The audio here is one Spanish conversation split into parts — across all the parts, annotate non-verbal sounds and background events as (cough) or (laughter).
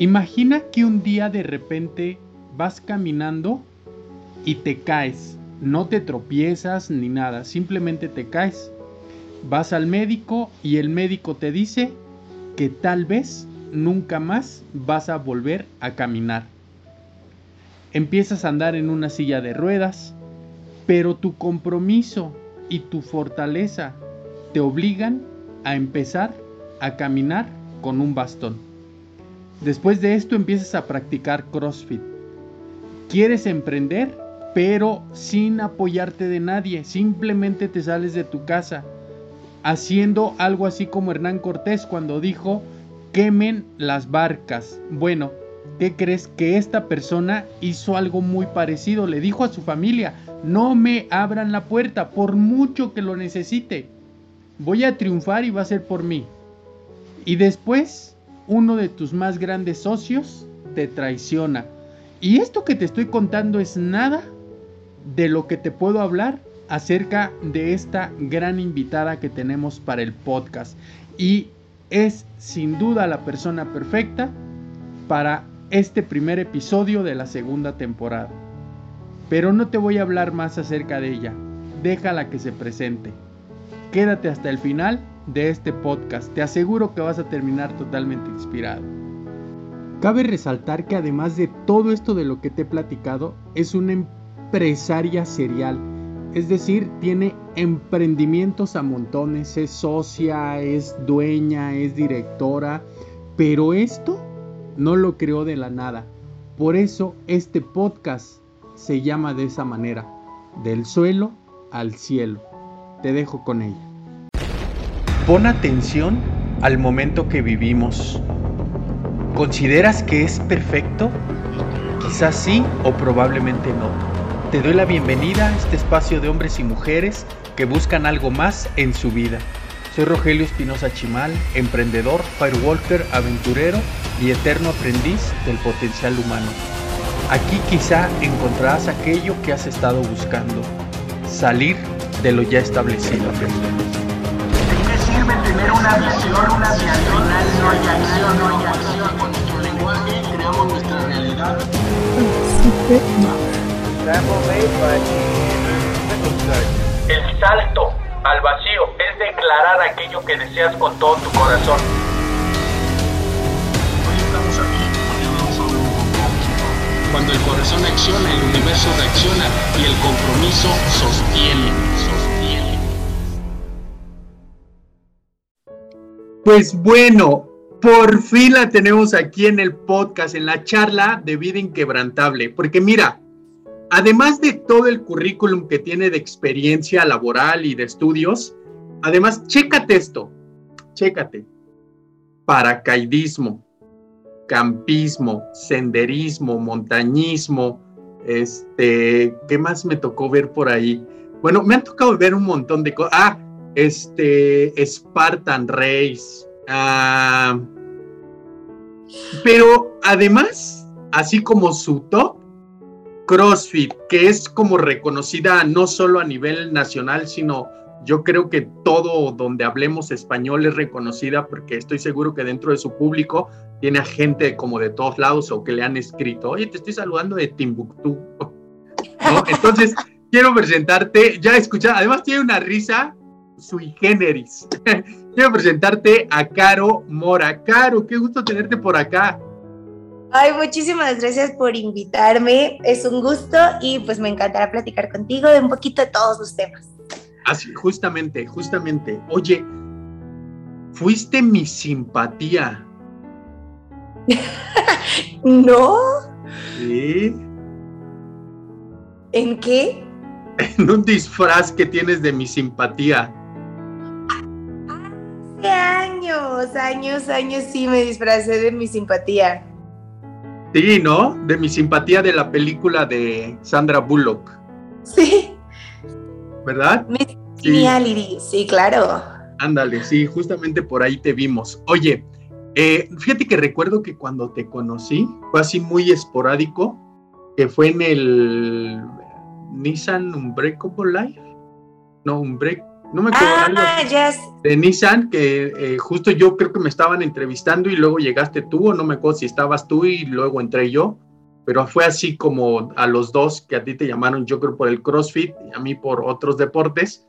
Imagina que un día de repente vas caminando y te caes. No te tropiezas ni nada, simplemente te caes. Vas al médico y el médico te dice que tal vez nunca más vas a volver a caminar. Empiezas a andar en una silla de ruedas, pero tu compromiso y tu fortaleza te obligan a empezar a caminar con un bastón. Después de esto empiezas a practicar CrossFit. Quieres emprender, pero sin apoyarte de nadie. Simplemente te sales de tu casa, haciendo algo así como Hernán Cortés cuando dijo, quemen las barcas. Bueno, ¿qué crees que esta persona hizo algo muy parecido? Le dijo a su familia, no me abran la puerta por mucho que lo necesite. Voy a triunfar y va a ser por mí. Y después, uno de tus más grandes socios te traiciona. Y esto que te estoy contando es nada de lo que te puedo hablar acerca de esta gran invitada que tenemos para el podcast. Y es sin duda la persona perfecta para este primer episodio de la segunda temporada. Pero no te voy a hablar más acerca de ella. Déjala que se presente. Quédate hasta el final de este podcast. Te aseguro que vas a terminar totalmente inspirado. Cabe resaltar que además de todo esto de lo que te he platicado, es una empresaria serial. Es decir, tiene emprendimientos a montones, es socia, es dueña, es directora, pero esto no lo creó de la nada. Por eso este podcast se llama de esa manera, del suelo al cielo. Te dejo con ella. Pon atención al momento que vivimos. ¿Consideras que es perfecto? Quizás sí o probablemente no. Te doy la bienvenida a este espacio de hombres y mujeres que buscan algo más en su vida. Soy Rogelio Espinosa Chimal, emprendedor, firewalker, aventurero y eterno aprendiz del potencial humano. Aquí quizá encontrarás aquello que has estado buscando, salir de lo ya establecido. ¿De qué sirve tener una visión, una visión, no hay acción, no hay acción? Con nuestro lenguaje creamos nuestra realidad. El salto al vacío es declarar aquello que deseas con todo tu corazón. Hoy estamos aquí hablar un poco. Cuando el corazón acciona, el universo reacciona y el compromiso sostiene. Pues bueno, por fin la tenemos aquí en el podcast, en la charla de vida inquebrantable. Porque mira, además de todo el currículum que tiene de experiencia laboral y de estudios, además, chécate esto, chécate. Paracaidismo, campismo, senderismo, montañismo, este, ¿qué más me tocó ver por ahí? Bueno, me han tocado ver un montón de cosas. Ah, este, Spartan Race. Ah, pero además, así como su top, CrossFit, que es como reconocida no solo a nivel nacional, sino yo creo que todo donde hablemos español es reconocida porque estoy seguro que dentro de su público tiene a gente como de todos lados o que le han escrito, oye, te estoy saludando de Timbuktu. (laughs) Entonces, quiero presentarte, ya escucha, además tiene una risa sui generis. (laughs) quiero presentarte a Caro Mora. Caro, qué gusto tenerte por acá. Ay, muchísimas gracias por invitarme. Es un gusto y pues me encantará platicar contigo de un poquito de todos los temas. Así, justamente, justamente. Oye, fuiste mi simpatía. (laughs) ¿No? Sí. ¿En qué? (laughs) En un disfraz que tienes de mi simpatía. Años, años, años sí me disfracé de mi simpatía. Sí, ¿no? De mi simpatía de la película de Sandra Bullock, Sí, ¿verdad? Miss Sí. Reality, sí, claro. Ándale, sí, justamente por ahí te vimos. Oye, eh, fíjate que recuerdo que cuando te conocí fue así muy esporádico, que fue en el Nissan Unbreakable Life. No, Unbreak, No me acuerdo. Ah, ya. de Nissan, que eh, justo yo creo que me estaban entrevistando y luego llegaste tú, o no me acuerdo si estabas tú y luego entré yo, pero fue así como a los dos que a ti te llamaron, yo creo por el CrossFit y a mí por otros deportes,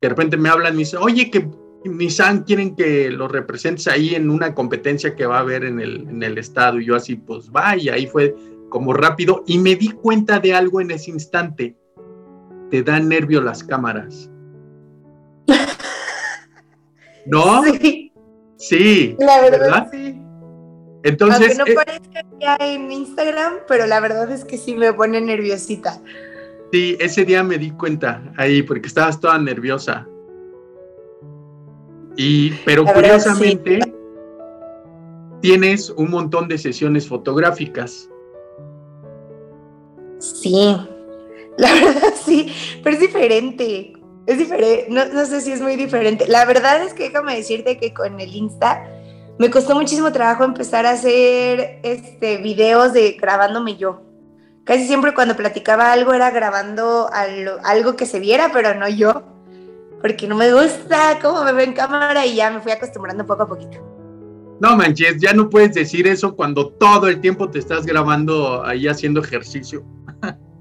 de repente me hablan y dicen, oye, que Nissan quieren que lo representes ahí en una competencia que va a haber en el, en el estado, y yo así, pues va, y ahí fue como rápido, y me di cuenta de algo en ese instante, te dan nervio las cámaras. ¿No? Sí, Sí, la verdad, ¿verdad? sí. Entonces, Aunque no eh, parezca ya en Instagram, pero la verdad es que sí me pone nerviosita. sí, ese día me di cuenta ahí porque estabas toda nerviosa. Y, pero La verdad, curiosamente, tienes un montón de sesiones fotográficas. Sí, la (laughs) verdad sí, pero es diferente. Es diferente, no, no sé si es muy diferente. La verdad es que déjame decirte que con el Insta me costó muchísimo trabajo empezar a hacer este, videos de grabándome yo. Casi siempre cuando platicaba algo era grabando algo, que se viera, pero no yo, porque no me gusta cómo me ve en cámara y ya me fui acostumbrando poco a poquito. No manches, ya no puedes decir eso cuando todo el tiempo te estás grabando ahí haciendo ejercicio. (laughs)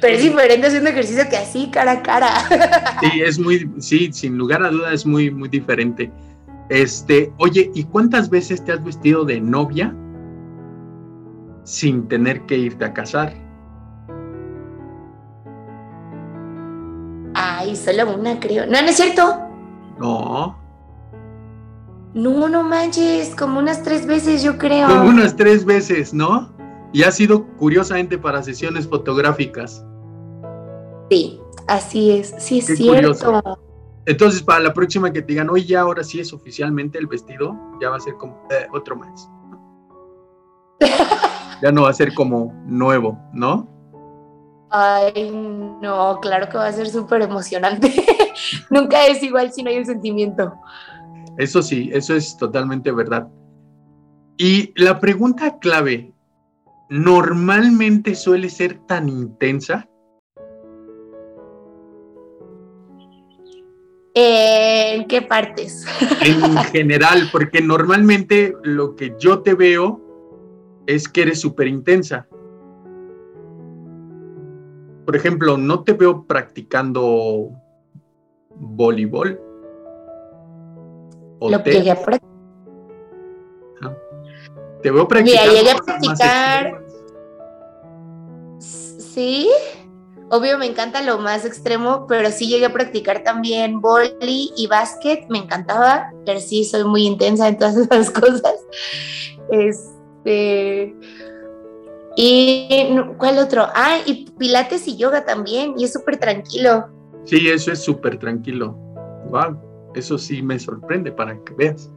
Pero es diferente haciendo ejercicio que así, cara a cara. (laughs) Sí, es muy, sí, sin lugar a duda es muy, muy diferente. Este, oye, ¿y cuántas veces te has vestido de novia sin tener que irte a casar? Ay, solo una creo. No, no es cierto. No, No, no manches, como unas tres veces yo creo. como unas tres veces, ¿no? Y ha sido curiosamente para sesiones fotográficas. Sí, así es, sí es Qué cierto. curioso. Entonces, para la próxima que te digan, oye, ya ahora sí es oficialmente el vestido, ya va a ser como eh, otro más. (laughs) ya no va a ser como nuevo, ¿no? Ay, no, claro que va a ser súper emocionante. (laughs) Nunca es igual si no hay un sentimiento. Eso sí, eso es totalmente verdad. Y la pregunta clave, ¿normalmente suele ser tan intensa? ¿En qué partes? En (laughs) general, porque normalmente lo que yo te veo es que eres súper intensa. Por ejemplo, no te veo practicando voleibol. Lo te, llegué a. te veo practicando. llegué a practicar-. Sí, obvio me encanta lo más extremo, pero sí llegué a practicar también vóley y básquet, me encantaba, pero sí soy muy intensa en todas (laughs) esas cosas. Este y ¿cuál otro? Ah, y pilates y yoga también, y es súper tranquilo. Sí, eso es súper tranquilo. Wow, eso sí me sorprende para que veas.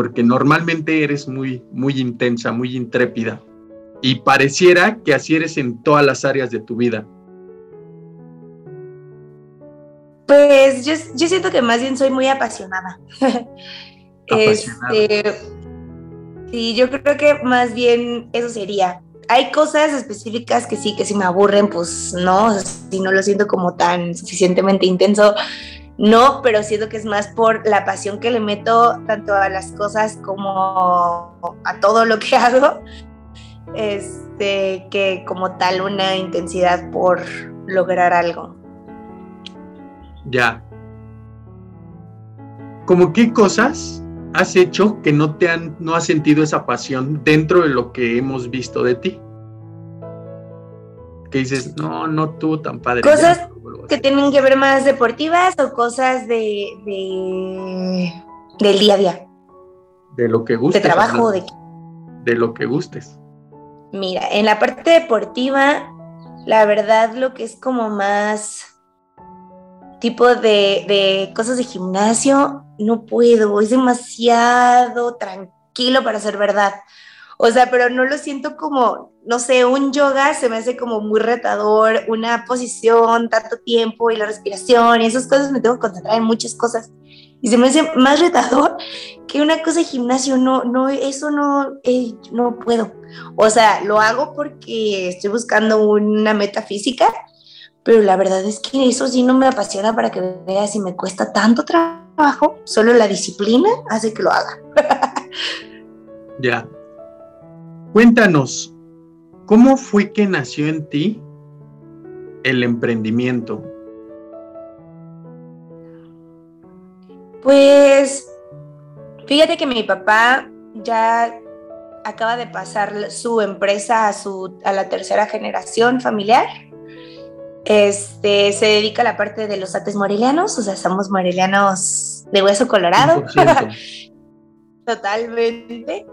Porque normalmente eres muy, muy intensa, muy intrépida. Y pareciera que así eres en todas las áreas de tu vida. Pues yo, yo siento que más bien soy muy apasionada. (laughs) Apasionada. Este, sí, yo creo que más bien eso sería. Hay cosas específicas que sí, que si me aburren, pues no, si no lo siento como tan suficientemente intenso, no, pero siento que es más por la pasión que le meto tanto a las cosas como a todo lo que (laughs) hago, este, que como tal una intensidad por lograr algo. Ya. ¿Cómo qué cosas has hecho que no te han, no has sentido esa pasión dentro de lo que hemos visto de ti? Que dices, no, no tuvo tan padre. Cosas ya, o que tienen que ver más deportivas o cosas de, de- del día a día, de lo que de gustes. trabajo, hablas, de de lo que gustes. Mira, en la parte deportiva, la verdad lo que es como más tipo de, de cosas de gimnasio, no puedo, es demasiado tranquilo para ser verdad. O sea, pero no lo siento como, no sé, un yoga se me hace como muy retador, una posición, tanto tiempo y la respiración y esas cosas me tengo que concentrar en muchas cosas. Y se me hace más retador que una cosa de gimnasio, no, no, eso no, no puedo. O sea, lo hago porque estoy buscando una meta física, pero la verdad es que eso sí no me apasiona para que veas si me cuesta tanto trabajo, solo la disciplina hace que lo haga. (laughs) ya. Cuéntanos, ¿cómo fue que nació en ti el emprendimiento? Pues fíjate que mi papá ya acaba de pasar su empresa a, su, a la tercera generación familiar. Este, se dedica a la parte de los ates morelianos, o sea, somos morelianos de hueso colorado. (laughs) Totalmente.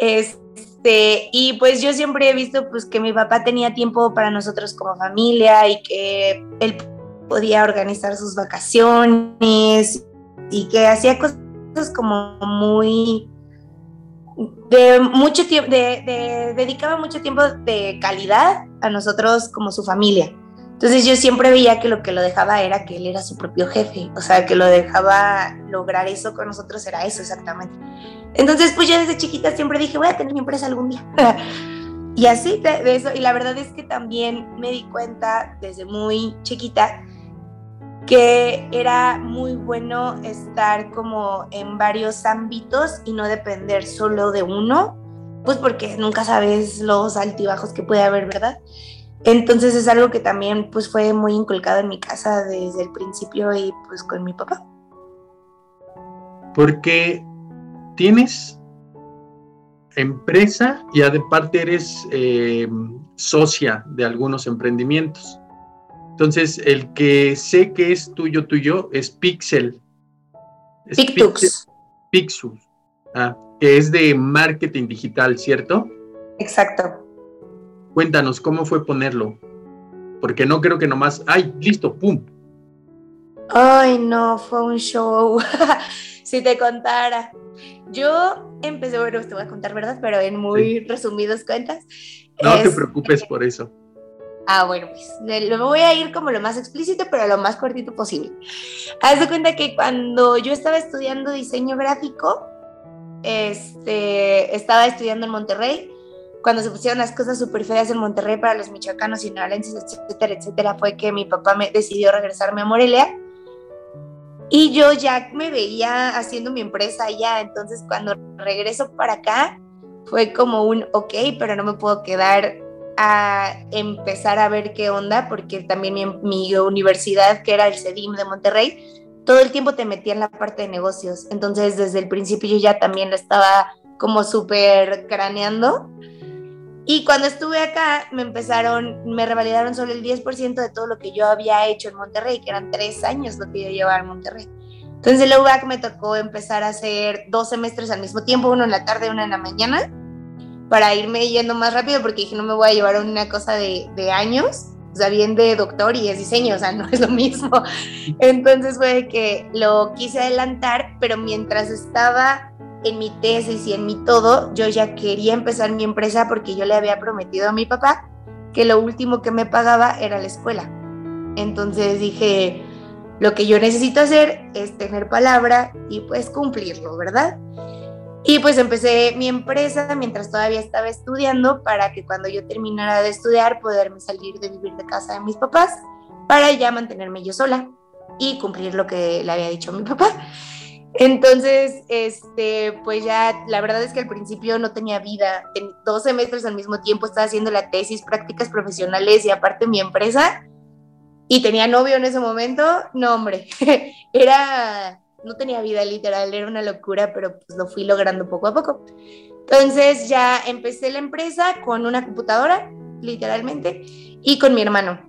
Este, y pues yo siempre he visto pues que mi papá tenía tiempo para nosotros como familia y que él podía organizar sus vacaciones y que hacía cosas como muy de mucho tiempo, de, dedicaba mucho tiempo de calidad a nosotros como su familia. Entonces yo siempre veía que lo que lo dejaba era que él era su propio jefe, o sea, que lo dejaba lograr eso con nosotros era eso exactamente. Entonces pues yo desde chiquita siempre dije, voy a tener mi empresa algún día. (laughs) y así de eso, y la verdad es que también me di cuenta desde muy chiquita que era muy bueno estar como en varios ámbitos y no depender solo de uno, pues porque nunca sabes los altibajos que puede haber, ¿verdad? Entonces es algo que también pues fue muy inculcado en mi casa desde el principio y pues con mi papá. Porque tienes empresa y aparte eres eh, socia de algunos emprendimientos. Entonces, el que sé que es tuyo, tuyo, es Pixel. Pictux. Pixel, ah, que es de marketing digital, ¿cierto? Exacto. Cuéntanos, ¿cómo fue ponerlo? Porque no creo que nomás, ay, listo, pum. Ay, no, fue un show. (laughs) si te contara. Yo empecé, bueno, te voy a contar, ¿verdad? Pero en muy resumidas cuentas. No te preocupes por eso. Ah, bueno, pues lo voy a ir como lo más explícito, pero lo más cortito posible. Haz de cuenta que cuando yo estaba estudiando diseño gráfico, este, estaba estudiando en Monterrey. Cuando se pusieron las cosas súper feas en Monterrey para los michoacanos y naranenses, etcétera, etcétera, fue que mi papá me decidió regresarme a Morelia. Y yo ya me veía haciendo mi empresa allá. Entonces, cuando regreso para acá, fue como un ok, pero no me puedo quedar a empezar a ver qué onda, porque también mi, universidad, que era el CEDIM de Monterrey, todo el tiempo te metía en la parte de negocios. Entonces, desde el principio yo ya también lo estaba como súper craneando. Y cuando estuve acá, me empezaron, me revalidaron solo el 10% de todo lo que yo había hecho en Monterrey, que eran tres años lo que yo llevaba en Monterrey. Entonces, el UBAC me tocó empezar a hacer dos semestres al mismo tiempo, uno en la tarde, uno en la mañana para irme yendo más rápido porque dije, no me voy a llevar una cosa de, de años, o sea, bien de doctor y es diseño, o sea, no (laughs) es lo mismo. Entonces fue que lo quise adelantar, pero mientras estaba en mi tesis y en mi todo, yo ya quería empezar mi empresa porque yo le había prometido a mi papá que lo último que me pagaba era la escuela. Entonces dije, lo que yo necesito hacer es tener palabra y pues cumplirlo, ¿verdad? Y pues empecé mi empresa mientras todavía estaba estudiando para que cuando yo terminara de estudiar poderme salir de vivir de casa de mis papás para ya mantenerme yo sola y cumplir lo que le había dicho a mi papá. Entonces, este, pues ya la verdad es que al principio no tenía vida. En dos semestres al mismo tiempo estaba haciendo la tesis, prácticas profesionales y aparte mi empresa. Y tenía novio en ese momento. No, hombre, (laughs) era no tenía vida literal, era una locura, pero pues lo fui logrando poco a poco. Entonces ya empecé la empresa con una computadora, literalmente, y con mi hermano.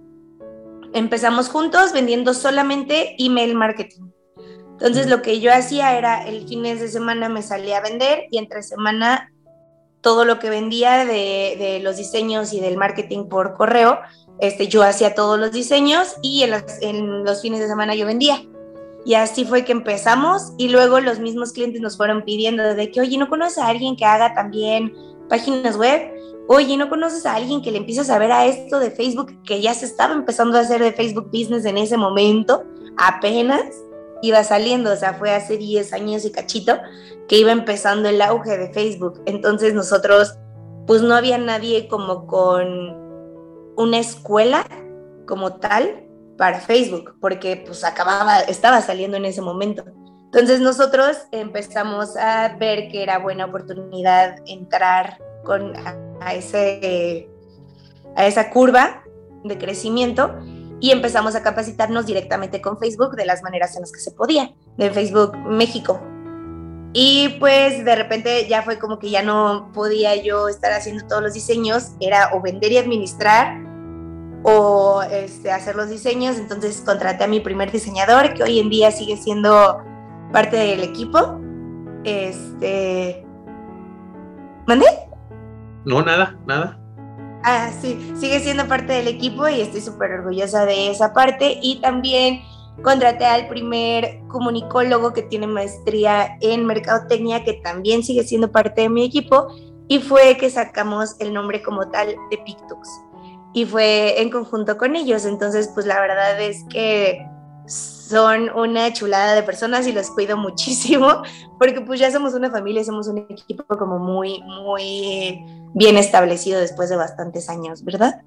Empezamos juntos vendiendo solamente email marketing. Entonces lo que yo hacía era el fines de semana me salía a vender y entre semana todo lo que vendía de, de los diseños y del marketing por correo, este, yo hacía todos los diseños y en en los fines de semana yo vendía. Y así fue que empezamos y luego los mismos clientes nos fueron pidiendo de que, oye, ¿no conoces a alguien que haga también páginas web? Oye, ¿no conoces a alguien que le empieza a saber a esto de Facebook que ya se estaba empezando a hacer de Facebook Business en ese momento? Apenas iba saliendo, o sea, fue hace 10 años y cachito que iba empezando el auge de Facebook. Entonces nosotros, pues no había nadie como con una escuela como tal para Facebook, porque pues acababa, estaba saliendo en ese momento. Entonces nosotros empezamos a ver que era buena oportunidad entrar con, a, ese, a esa curva de crecimiento y empezamos a capacitarnos directamente con Facebook de las maneras en las que se podía, de Facebook México. Y pues de repente ya fue como que ya no podía yo estar haciendo todos los diseños, era o vender y administrar o este, hacer los diseños, entonces contraté a mi primer diseñador que hoy en día sigue siendo parte del equipo. Este... ¿Mandé? No, nada, nada. Ah, sí, sigue siendo parte del equipo y estoy súper orgullosa de esa parte. Y también contraté al primer comunicólogo que tiene maestría en mercadotecnia, que también sigue siendo parte de mi equipo, y fue que sacamos el nombre como tal de Pictux. Y fue en conjunto con ellos. Entonces, pues la verdad es que son una chulada de personas y los cuido muchísimo, porque pues ya somos una familia, somos un equipo como muy, muy bien establecido después de bastantes años, ¿verdad?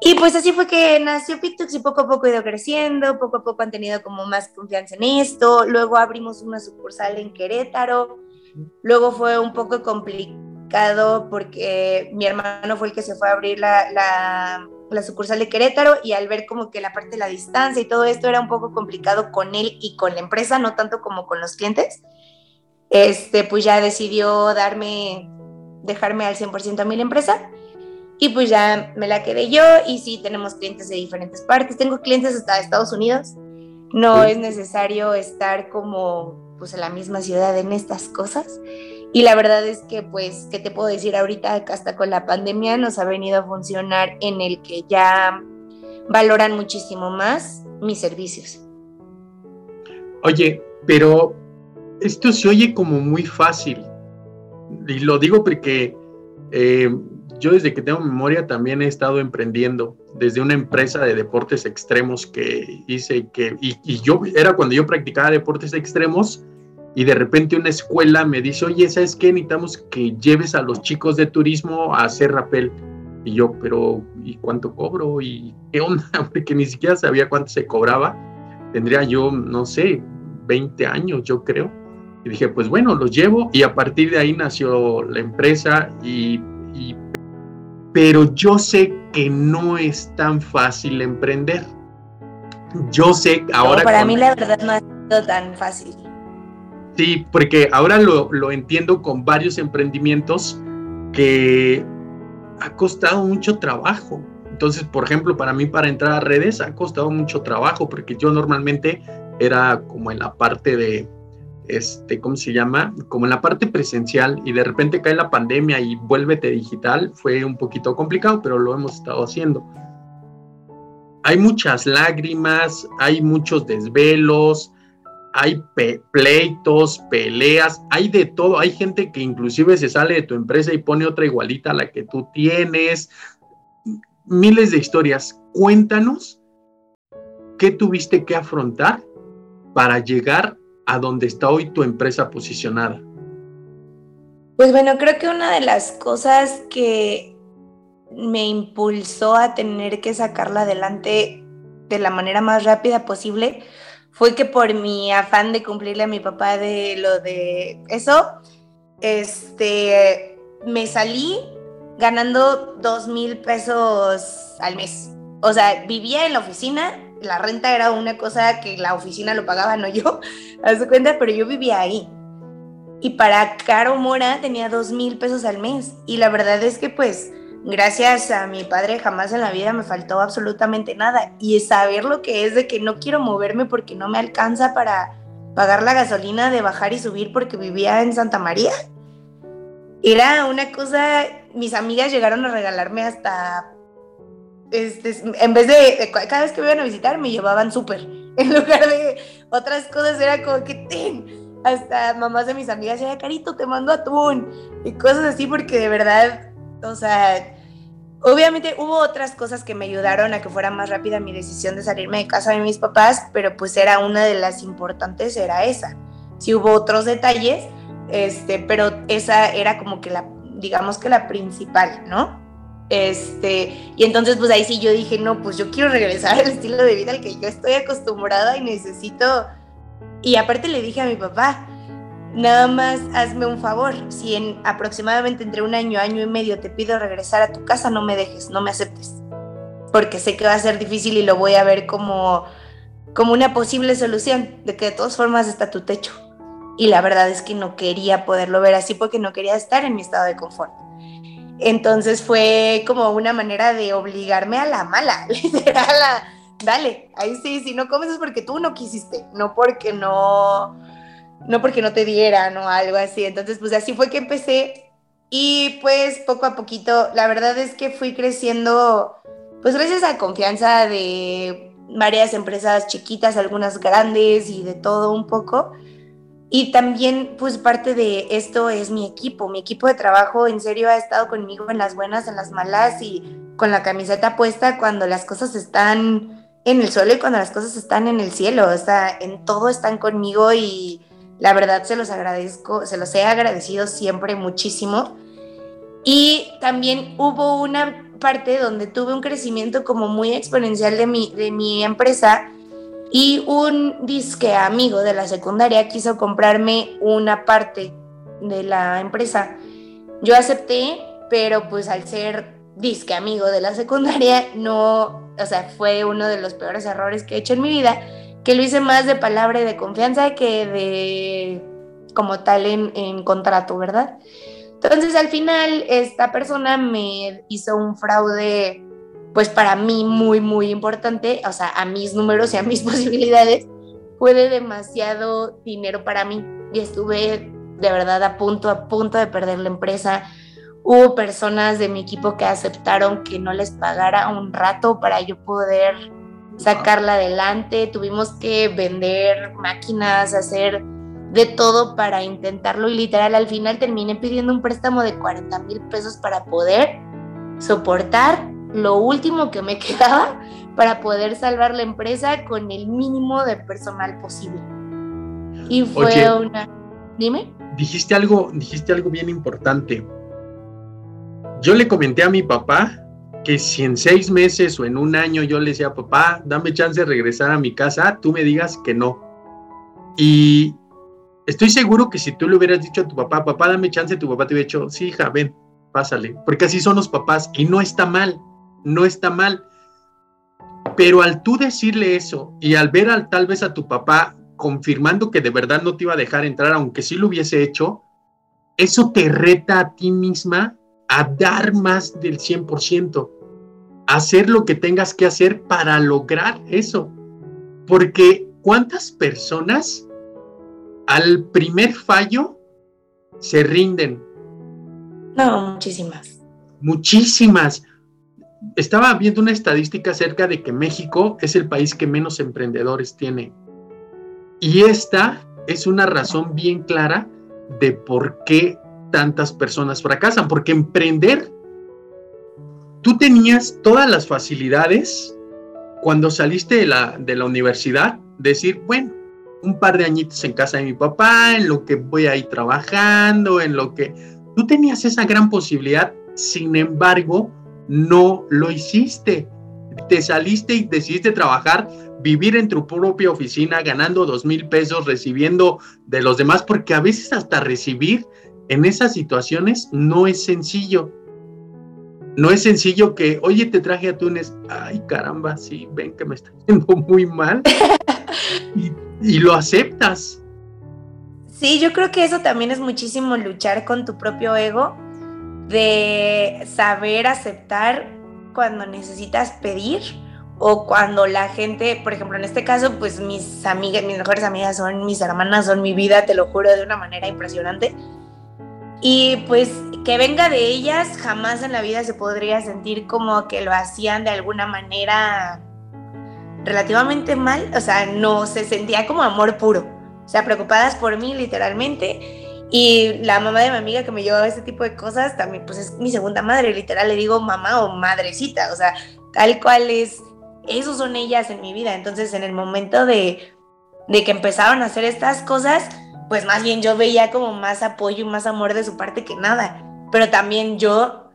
Y pues así fue que nació Pictux y poco a poco ha ido creciendo, poco a poco han tenido como más confianza en esto, luego abrimos una sucursal en Querétaro, luego fue un poco complicado porque mi hermano fue el que se fue a abrir la, la, la sucursal de Querétaro y al ver como que la parte de la distancia y todo esto era un poco complicado con él y con la empresa, no tanto como con los clientes, este, pues ya decidió darme dejarme al 100% a la empresa. Y pues ya me la quedé yo y sí tenemos clientes de diferentes partes, tengo clientes hasta Estados Unidos, no es necesario estar como pues en la misma ciudad en estas cosas. Y la verdad es que pues, ¿qué te puedo decir ahorita? Que hasta con la pandemia nos ha venido a funcionar en el que ya valoran muchísimo más mis servicios. Oye, pero esto se oye como muy fácil y lo digo porque eh, yo desde que tengo memoria también he estado emprendiendo desde una empresa de deportes extremos que hice que, y, yo era cuando yo practicaba deportes extremos y de repente una escuela me dice, oye, ¿sabes qué? Necesitamos que lleves a los chicos de turismo a hacer rappel. Y yo, pero ¿y cuánto cobro? ¿Y qué onda? (laughs) Porque ni siquiera sabía cuánto se cobraba. Tendría yo, no sé, 20 años, yo creo. Y dije, pues bueno, los llevo y a partir de ahí nació la empresa y, pero yo sé que no es tan fácil emprender. Yo sé ahora... para mí la verdad no ha sido tan fácil. Sí, porque ahora lo, lo entiendo con varios emprendimientos que ha costado mucho trabajo. Entonces, por ejemplo, para mí para entrar a redes ha costado mucho trabajo porque yo normalmente era como en la parte de, este, ¿cómo se llama? Como en la parte presencial y de repente cae la pandemia y vuélvete digital, fue un poquito complicado, pero lo hemos estado haciendo. Hay muchas lágrimas, hay muchos desvelos, hay pleitos, peleas, hay de todo. Hay gente que inclusive se sale de tu empresa y pone otra igualita a la que tú tienes. Miles de historias. Cuéntanos qué tuviste que afrontar para llegar a donde está hoy tu empresa posicionada? Pues bueno, creo que una de las cosas que me impulsó a tener que sacarla adelante de la manera más rápida posible fue que por mi afán de cumplirle a mi papá de lo de eso, este, me salí ganando dos mil pesos al mes. O sea, vivía en la oficina la renta era una cosa que la oficina lo pagaba, no yo, (laughs) a su cuenta, pero yo vivía ahí. Y para Caro Mora tenía dos mil pesos al mes. Y la verdad es que pues gracias a mi padre jamás en la vida me faltó absolutamente nada. Y saber lo que es de que no quiero moverme porque no me alcanza para pagar la gasolina de bajar y subir porque vivía en Santa María. Era una cosa, mis amigas llegaron a regalarme hasta este, en vez de, cada vez que me iban a visitar me llevaban súper, (laughs) en lugar de otras cosas era como que, ten, hasta mamás de mis amigas, ya carito, te mando atún, y cosas así, porque de verdad, o sea, obviamente hubo otras cosas que me ayudaron a que fuera más rápida mi decisión de salirme de casa de mis papás, pero pues era una de las importantes, era esa. Sí hubo otros detalles, este, pero esa era como que la, digamos que la principal, ¿no? Este, y entonces pues ahí sí yo dije, no, pues yo quiero regresar al estilo de vida al que yo estoy acostumbrada y necesito... Y aparte le dije a mi papá, nada más hazme un favor, si en aproximadamente entre un año, año y medio te pido regresar a tu casa, no me dejes, no me aceptes, porque sé que va a ser difícil y lo voy a ver como, como una posible solución, de que de todas formas está tu techo. Y la verdad es que no quería poderlo ver así porque no quería estar en mi estado de confort. Entonces fue como una manera de obligarme a la mala, (laughs) literal, dale, ahí sí, si no comes es porque tú no quisiste, no porque no, no porque no te dieran o algo así. Entonces, pues así fue que empecé y pues poco a poquito, la verdad es que fui creciendo, pues gracias a confianza de varias empresas chiquitas, algunas grandes y de todo un poco. Y también, pues parte de esto es mi equipo. Mi equipo de trabajo en serio ha estado conmigo en las buenas, en las malas y con la camiseta puesta cuando las cosas están en el suelo y cuando las cosas están en el cielo. O sea, en todo están conmigo y la verdad se los agradezco, se los he agradecido siempre muchísimo. Y también hubo una parte donde tuve un crecimiento como muy exponencial de mi, de mi empresa y un disque amigo de la secundaria quiso comprarme una parte de la empresa. Yo acepté, pero pues al ser disque amigo de la secundaria, no, o sea, fue uno de los peores errores que he hecho en mi vida, que lo hice más de palabra y de confianza que de como tal en, en contrato, ¿verdad? Entonces al final esta persona me hizo un fraude pues para mí muy, muy importante, o sea, a mis números y a mis (laughs) posibilidades, fue de demasiado dinero para mí y estuve de verdad a punto, a punto de perder la empresa. Hubo personas de mi equipo que aceptaron que no les pagara un rato para yo poder sacarla adelante. Tuvimos que vender máquinas, hacer de todo para intentarlo y literal al final terminé pidiendo un préstamo de 40 mil pesos para poder soportar lo último que me (laughs) quedaba para poder salvar la empresa con el mínimo de personal posible. Y fue una... Dime. Dijiste algo, dijiste algo bien importante. Yo le comenté a mi papá que si en seis meses o en un año yo le decía, papá, dame chance de regresar a mi casa, tú me digas que no. Y estoy seguro que si tú le hubieras dicho a tu papá, papá, dame chance, tu papá te hubiera dicho, sí, hija, ven, pásale. Porque así son los papás y no está mal no está mal. Pero al tú decirle eso y al ver al, tal vez a tu papá confirmando que de verdad no te iba a dejar entrar, aunque sí lo hubiese hecho, eso te reta a ti misma a dar más del 100%, a hacer lo que tengas que hacer para lograr eso. Porque ¿cuántas personas al primer fallo se rinden? No, muchísimas. Muchísimas estaba viendo una estadística acerca de que México es el país que menos emprendedores tiene. Y esta es una razón bien clara de por qué tantas personas fracasan, porque emprender, tú tenías todas las facilidades cuando saliste de la, de la universidad, decir, bueno, un par de añitos en casa de mi papá, en lo que voy a ir trabajando, en lo que... Tú tenías esa gran posibilidad, sin embargo, no lo hiciste. Te saliste y decidiste trabajar, vivir en tu propia oficina, ganando dos mil pesos, recibiendo de los demás, porque a veces hasta recibir en esas situaciones no es sencillo. No es sencillo que, oye, te traje atunes, ay caramba, sí, ven que me está (laughs) yendo muy mal. (laughs) y, y lo aceptas. Sí, yo creo que eso también es muchísimo luchar con tu propio ego de saber aceptar cuando necesitas pedir o cuando la gente, por ejemplo, en este caso, pues mis amigas, mis mejores amigas son mis hermanas, son mi vida, te lo juro, de una manera impresionante. Y pues que venga de ellas, jamás en la vida se podría sentir como que lo hacían de alguna manera relativamente mal, o sea, no se sentía como amor puro, o sea, preocupadas por mí literalmente y la mamá de mi amiga que me llevaba ese tipo de cosas también, pues es mi segunda madre, literal, le digo mamá o madrecita, o sea, tal cual es, esos son ellas en mi vida. Entonces, en el momento de, de que empezaron a hacer estas cosas, pues más bien yo veía como más apoyo y más amor de su parte que nada. Pero también yo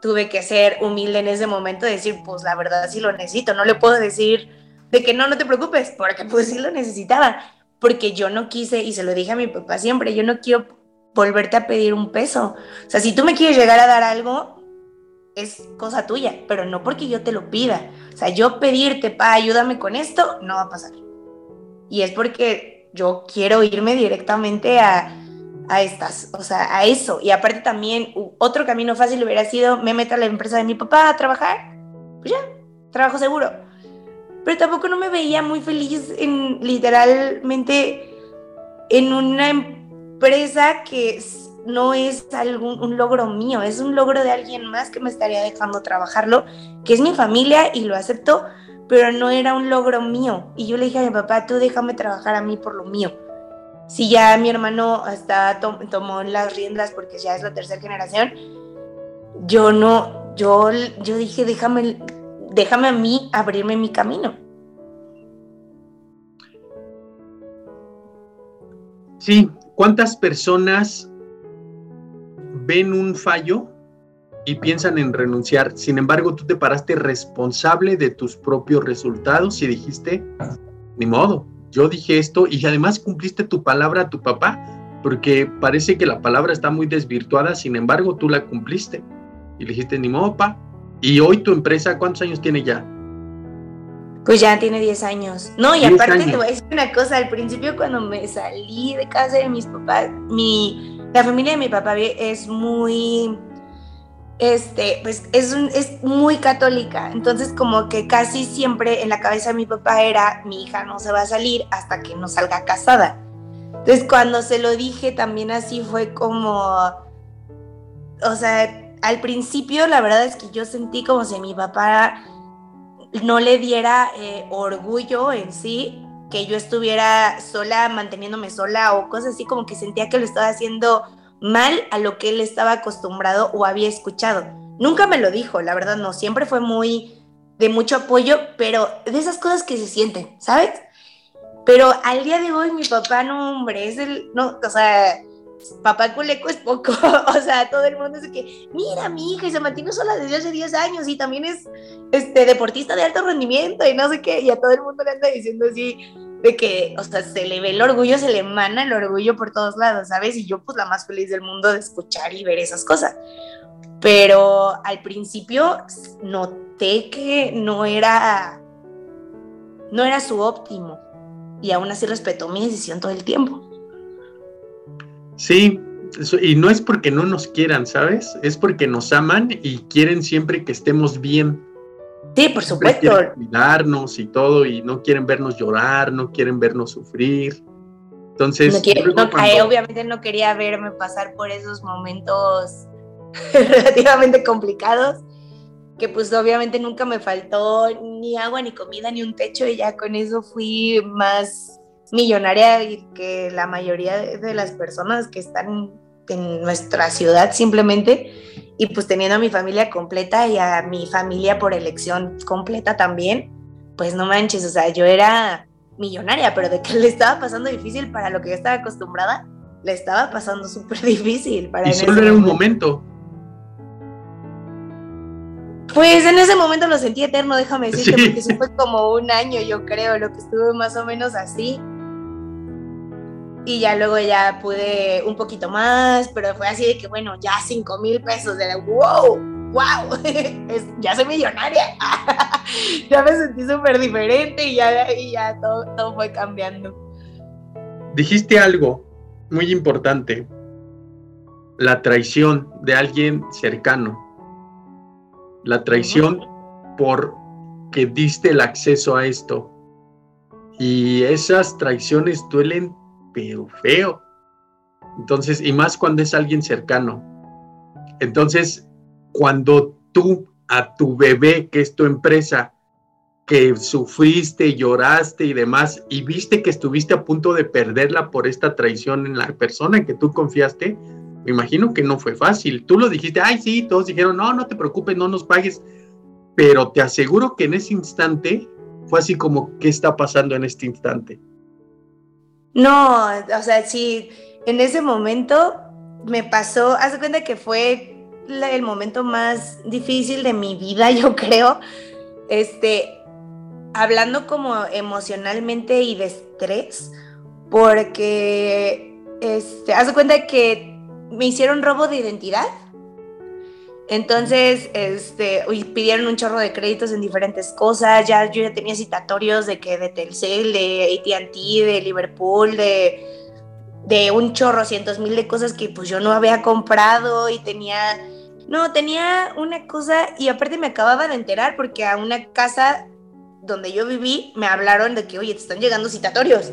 tuve que ser humilde en ese momento, decir, pues la verdad sí lo necesito, no le puedo decir de que no, no te preocupes, porque pues sí lo necesitaba, porque yo no quise, y se lo dije a mi papá siempre, yo no quiero volverte a pedir un peso. O sea, si tú me quieres llegar a dar algo, es cosa tuya, pero no porque yo te lo pida. O sea, yo pedirte, pa, ayúdame con esto, no va a pasar. Y es porque yo quiero irme directamente a, a estas, o sea, a eso. Y aparte también, otro camino fácil hubiera sido, me meto a la empresa de mi papá a trabajar, pues ya, trabajo seguro. Pero tampoco no me veía muy feliz en literalmente en una empresa que no es algún, un logro mío, es un logro de alguien más que me estaría dejando trabajarlo, que es mi familia y lo acepto, pero no era un logro mío. Y yo le dije a mi papá, tú déjame trabajar a mí por lo mío si ya mi hermano hasta tomó las riendas porque ya es la tercera generación, yo no, yo, yo dije, déjame, déjame a mí abrirme mi camino. Sí, ¿cuántas personas ven un fallo y piensan en renunciar? Sin embargo, tú te paraste responsable de tus propios resultados y dijiste, ni modo, yo dije esto y además cumpliste tu palabra a tu papá, porque parece que la palabra está muy desvirtuada, sin embargo tú la cumpliste. Y dijiste, ni modo, pa. Y hoy tu empresa, ¿cuántos años tiene ya? Pues ya tiene 10 años. No, y aparte te voy a decir una cosa, al principio cuando me salí de casa de mis papás, mi, la familia de mi papá es muy este, pues es, es muy católica, entonces como que casi siempre en la cabeza de mi papá era, mi hija no se va a salir hasta que no salga casada. Entonces cuando se lo dije también así fue como, o sea, al principio la verdad es que yo sentí como si mi papá no le diera eh, orgullo en sí que yo estuviera sola, manteniéndome sola o cosas así, como que sentía que lo estaba haciendo mal a lo que él estaba acostumbrado o había escuchado. Nunca me lo dijo, la verdad no, siempre fue muy de mucho apoyo, pero de esas cosas que se sienten, ¿sabes? Pero al día de hoy mi papá, no, hombre, es el, no, o sea, papá culeco es poco, (laughs) o sea, todo el mundo dice que, mira, mi hija, y se mantiene sola desde hace 10 años y también es este, deportista de alto rendimiento y no sé qué, y a todo el mundo le anda diciendo así, de que, o sea, se le ve el orgullo, se le emana el orgullo por todos lados, ¿sabes? Y yo pues la más feliz del mundo de escuchar y ver esas cosas. Pero al principio noté que no era, no era su óptimo y aún así respetó mi decisión todo el tiempo. Sí, y no es porque no nos quieran, ¿sabes? Es porque nos aman y quieren siempre que estemos bien. Sí, por supuesto. cuidarnos y todo, y no quieren vernos llorar, no quieren vernos sufrir. Entonces, obviamente no quería verme pasar por esos momentos (laughs) relativamente complicados, que pues obviamente nunca me faltó ni agua, ni comida, ni un techo, y ya con eso fui más millonaria que la mayoría de las personas que están en nuestra ciudad simplemente y pues teniendo a mi familia completa y a mi familia por elección completa también, pues no manches, o sea, yo era millonaria, pero de que le estaba pasando difícil para lo que yo estaba acostumbrada, le estaba pasando súper difícil. Para y solo era un momento. Pues en ese momento lo sentí eterno, déjame decirte, porque eso fue como un año, yo creo, lo que estuve más o menos así y ya luego ya pude un poquito más, pero fue así de que, bueno, ya 5 mil pesos, de wow, wow, (laughs) ya soy millonaria, (laughs) ya me sentí súper diferente y ya, y ya todo, todo fue cambiando. Dijiste algo muy importante, la traición de alguien cercano, la traición por que diste el acceso a esto. Y esas traiciones duelen pero feo. Entonces, y más cuando es alguien cercano. Entonces, cuando tú a tu bebé, que es tu empresa, que sufriste, lloraste y demás, y viste que estuviste a punto de perderla por esta traición en la persona en que tú confiaste, me imagino que no fue fácil. Tú lo dijiste, ay, sí, todos dijeron, no, no te preocupes, no nos pagues, pero te aseguro que en ese instante fue así como, ¿qué está pasando en este instante? No, o sea, sí, en ese momento me pasó, haz cuenta que fue el momento más difícil de mi vida, (laughs) yo creo. Este, hablando como emocionalmente y de estrés, porque, este, haz de cuenta que me hicieron robo de identidad. Entonces, este, pidieron un chorro de créditos en diferentes cosas. Ya yo ya tenía citatorios de que de Telcel, de AT&T, de Liverpool, de, de un chorro, cientos mil de cosas que pues yo no había comprado y tenía, no, tenía una cosa y aparte me acababa de enterar porque a una casa donde yo viví me hablaron de que, oye, te están llegando citatorios.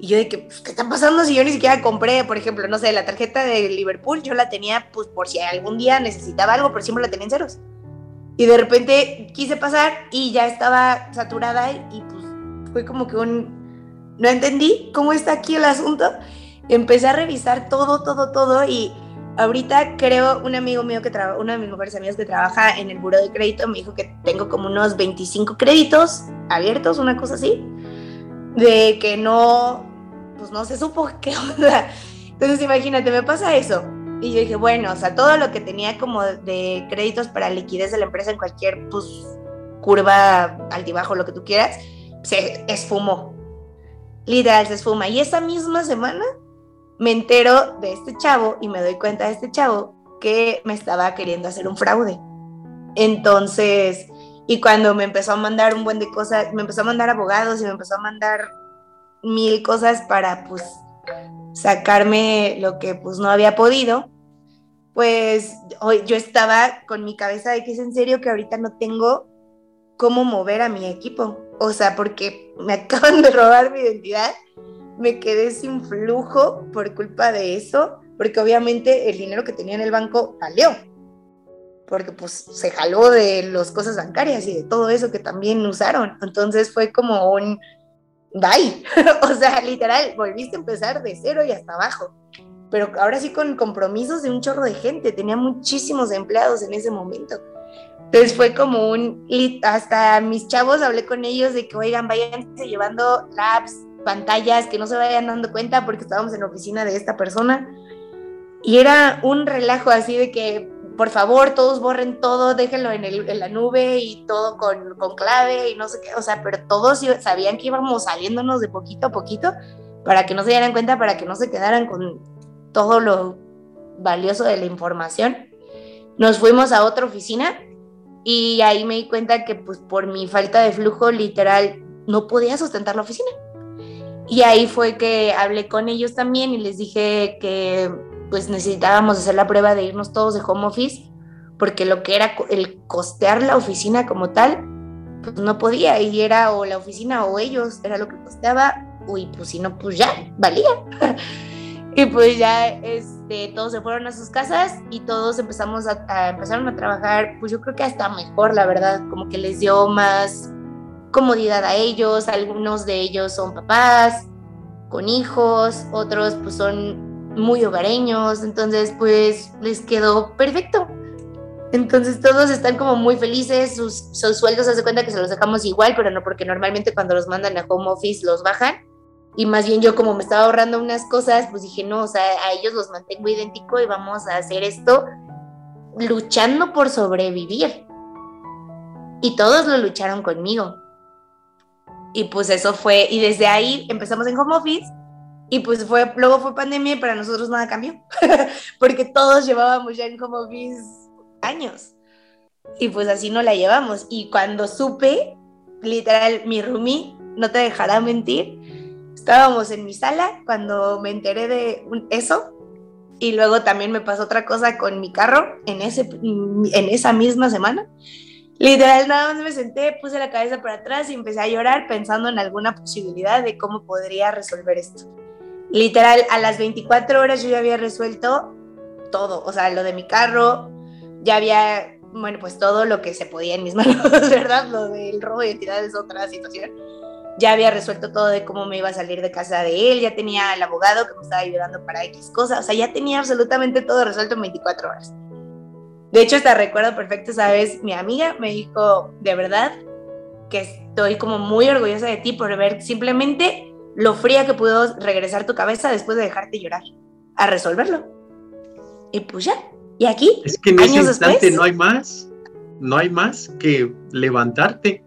Y yo de que, pues, ¿qué está pasando si yo ni siquiera compré, por ejemplo, no sé, la tarjeta de Liverpool? Yo la tenía, pues, por si algún día necesitaba algo, pero siempre la tenía en ceros. Y de repente quise pasar y ya estaba saturada y pues fue como que un... No entendí cómo está aquí el asunto. Empecé a revisar todo, todo, todo y ahorita creo un amigo mío que trabaja, uno de mis mejores amigos que trabaja en el buro de crédito me dijo que tengo como unos 25 créditos abiertos, una cosa así, de que no, pues no se supo (laughs) qué onda. Entonces imagínate, me pasa eso. Y yo dije, bueno, o sea, todo lo que tenía como de créditos para liquidez de la empresa en cualquier pues, curva altibajo, lo que tú quieras, se esfumó. Literal, se esfuma. Y esa misma semana me entero de este chavo y me doy cuenta de este chavo que me estaba queriendo hacer un fraude. Entonces, y cuando me empezó a mandar un buen de cosas, me empezó a mandar abogados y me empezó a mandar mil cosas para pues sacarme lo que pues no había podido, pues hoy yo estaba con mi cabeza de que es en serio que ahorita no tengo cómo mover a mi equipo. O sea, porque me (laughs) acaban de robar mi identidad, me quedé sin flujo por culpa de eso, porque obviamente el dinero que tenía en el banco valió, porque pues se jaló de las cosas bancarias y de todo eso que también usaron. Entonces fue como un bye. (laughs) o sea, literal, volviste a empezar de cero y hasta abajo. Pero ahora sí con compromisos de un chorro de gente. Tenía muchísimos empleados en ese momento. Entonces fue como un, hasta mis chavos hablé con ellos de que, oigan, váyanse llevando labs, pantallas, que no se vayan dando cuenta porque estábamos en la oficina de esta persona. Y era un relajo así de que por favor, todos borren todo, déjenlo en, el, en la nube y todo con, con, clave y no sé qué, o sea, pero todos sabían que íbamos saliéndonos de poquito a poquito para que no se dieran cuenta, para que no se quedaran con todo lo valioso de la información. Nos fuimos a otra oficina y ahí me di cuenta que pues por mi falta de flujo literal no podía sustentar la oficina. Y ahí fue que hablé con ellos también y les dije que pues necesitábamos hacer la prueba de irnos todos de home office, porque lo que era el costear la oficina como tal, pues no podía, y era o la oficina o ellos, era lo que costeaba, uy, pues si no, pues ya, valía. (laughs) y pues ya este, todos se fueron a sus casas y todos empezamos a, a, empezaron a trabajar, pues yo creo que hasta mejor, la verdad, como que les dio más comodidad a ellos, algunos de ellos son papás con hijos, otros pues son muy hogareños, entonces pues les quedó perfecto. Entonces todos están como muy felices, sus, sus sueldos se hace cuenta que se los dejamos igual, pero no porque normalmente cuando los mandan a home office los bajan. Y más bien yo como me estaba ahorrando unas cosas, pues dije, no, o sea, a ellos los mantengo idéntico y vamos a hacer esto luchando por sobrevivir. Y todos lo lucharon conmigo. Y pues eso fue, y desde ahí empezamos en home office y pues fue, luego fue pandemia y para nosotros nada cambió, (laughs) porque todos llevábamos ya en home office años. Y pues así no la llevamos. Y cuando supe, literal, mi roomie, no te dejará mentir, estábamos en mi sala cuando me enteré de eso. Y luego también me pasó otra cosa con mi carro en, ese, en esa misma semana. Literal, nada más me senté, puse la cabeza para atrás y empecé a llorar pensando en alguna posibilidad de cómo podría resolver esto literal, a las 24 horas yo ya había resuelto todo, o sea, lo de mi carro, ya había, bueno, pues todo lo que se podía en mis (laughs) manos, ¿verdad? Lo del robo de identidad es otra situación. Ya había resuelto todo de cómo me iba a salir de casa de él, ya tenía al abogado que me estaba ayudando para X cosas, o sea, ya tenía absolutamente todo resuelto en 24 horas. De hecho, hasta recuerdo perfecto, ¿sabes? Mi amiga me dijo, de verdad, que estoy como muy orgullosa de ti por ver simplemente lo fría que pudo regresar tu cabeza después de dejarte llorar, a resolverlo. Y pues ya, Y aquí, es que en ese instante no hay más, no hay más que levantarte.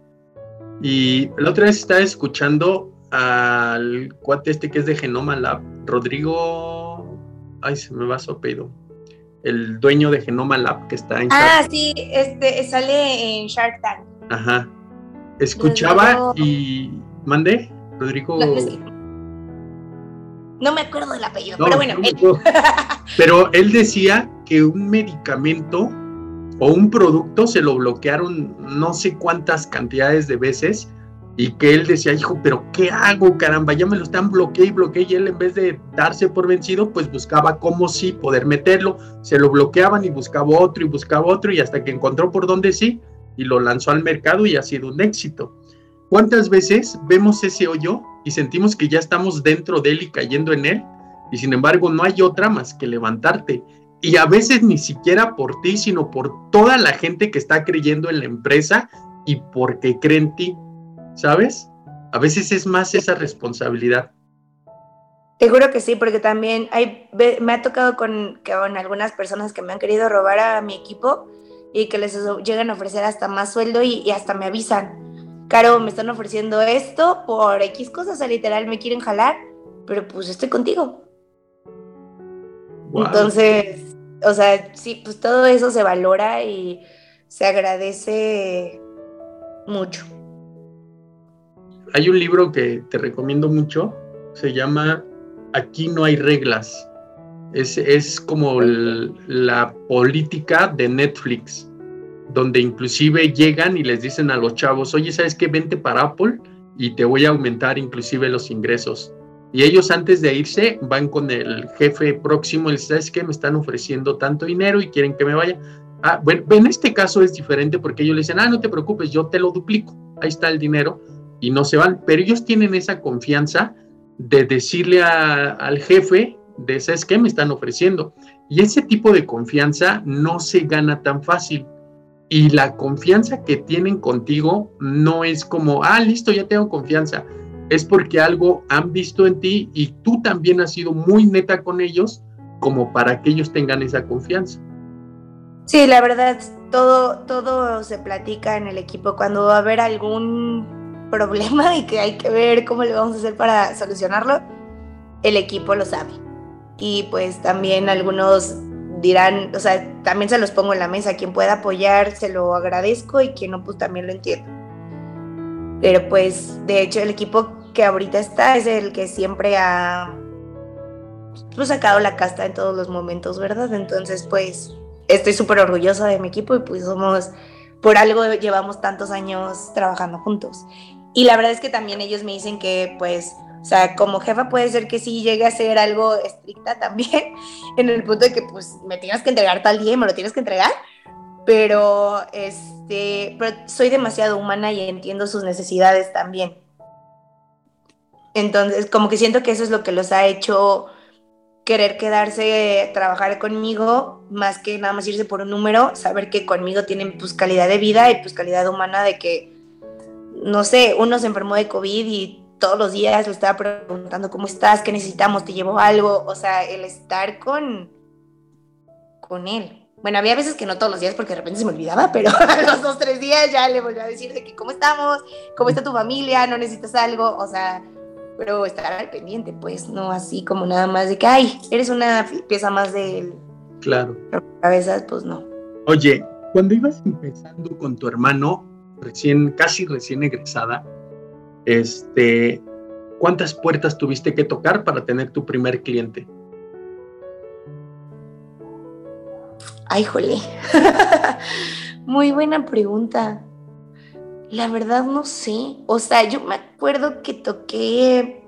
Y la otra vez estaba escuchando al cuate este que es de Genoma Lab, Rodrigo, ay, se me va su apellido, el dueño de Genoma Lab que está en Ah, sí, este sale en Shark Tank. Ajá. Escuchaba y mandé, Rodrigo. No, me acuerdo del apellido, pero bueno. pero él decía que un medicamento o un producto se lo bloquearon no sé cuántas cantidades de veces y que él decía, hijo, pero ¿qué hago, caramba? Ya me lo están bloqueando y bloqueando y él en vez de darse por vencido, pues buscaba cómo sí poder meterlo, se lo bloqueaban y buscaba otro y buscaba otro y hasta que encontró por dónde sí y lo lanzó al mercado y ha sido un éxito. ¿Cuántas veces vemos ese hoyo y sentimos que ya estamos dentro de él y cayendo en él? Y sin embargo no hay otra más que levantarte. Y a veces ni siquiera por ti, sino por toda la gente que está creyendo en la empresa y porque cree en ti ¿sabes? A veces es más esa responsabilidad. Te juro que sí, porque también hay, me ha tocado con, con algunas personas que me han querido robar a mi equipo y que les llegan a ofrecer hasta más sueldo y, hasta me avisan. Caro, me están ofreciendo esto por X cosas, o literal me quieren jalar, pero pues estoy contigo. Entonces, o sea, sí, pues todo eso se valora y se agradece mucho hay un libro que te recomiendo mucho, se llama Aquí no hay reglas. Es, es como la política de Netflix, donde inclusive llegan y les dicen a los chavos, oye, ¿sabes qué? Vente para Apple y te voy a aumentar inclusive los ingresos. Y ellos antes de irse van con el jefe próximo y les ¿sabes qué? Me están ofreciendo tanto dinero y quieren que me vaya. Ah, bueno, en este caso es diferente porque ellos le dicen, ah, no te preocupes, yo te lo duplico, ahí está el dinero y no se van, pero ellos tienen esa confianza de decirle al jefe de, ¿sabes qué me están ofreciendo? Y ese tipo de confianza no se gana tan fácil. Y la confianza que tienen contigo no es como, ah, listo, ya tengo confianza. Es porque algo han visto en ti y tú también has sido muy neta con ellos como para que ellos tengan esa confianza. Sí, la verdad, todo, todo se platica en el equipo. Cuando va a haber algún problema y que hay que ver cómo le vamos a hacer para solucionarlo, el equipo lo sabe. Y pues también algunos dirán, o sea, también se los pongo en la mesa, quien pueda apoyar se lo agradezco y quien no, pues también lo entiendo. Pero pues, de hecho, el equipo que ahorita está es el que siempre ha pues, sacado la casta en todos los momentos, ¿verdad? Entonces, pues, estoy súper orgullosa de mi equipo y pues somos, por algo llevamos tantos años trabajando juntos. Y la verdad es que también ellos me dicen que, pues, o sea, como jefa puede ser que sí llegue a ser algo estricta también, (laughs) en el punto de que, pues, me tienes que entregar tal día y me lo tienes que entregar. Pero, este, pero soy demasiado humana y entiendo sus necesidades también. Entonces, como que siento que eso es lo que los ha hecho querer quedarse, trabajar conmigo, más que nada más irse por un número, saber que conmigo tienen pues calidad de vida y pues calidad humana de que no sé, uno se enfermó de COVID y todos los días le estaba preguntando cómo estás, qué necesitamos, te llevo algo, o sea, el estar con, con él. Bueno, había veces que no todos los días porque de repente se me olvidaba, pero (laughs) a los dos, tres días ya le volví a decir de que cómo estamos, cómo está tu familia, no necesitas algo, o sea, pero estar al pendiente, pues, no así como nada más de que, ay, eres una pieza más de él. Claro. Cabezas, pues no. Oye, cuando ibas empezando con tu hermano, recién, casi recién egresada, este, ¿cuántas puertas tuviste que tocar para tener tu primer cliente? Ay, jole. (laughs) Muy buena pregunta. La verdad no sé. O sea, yo me acuerdo que toqué,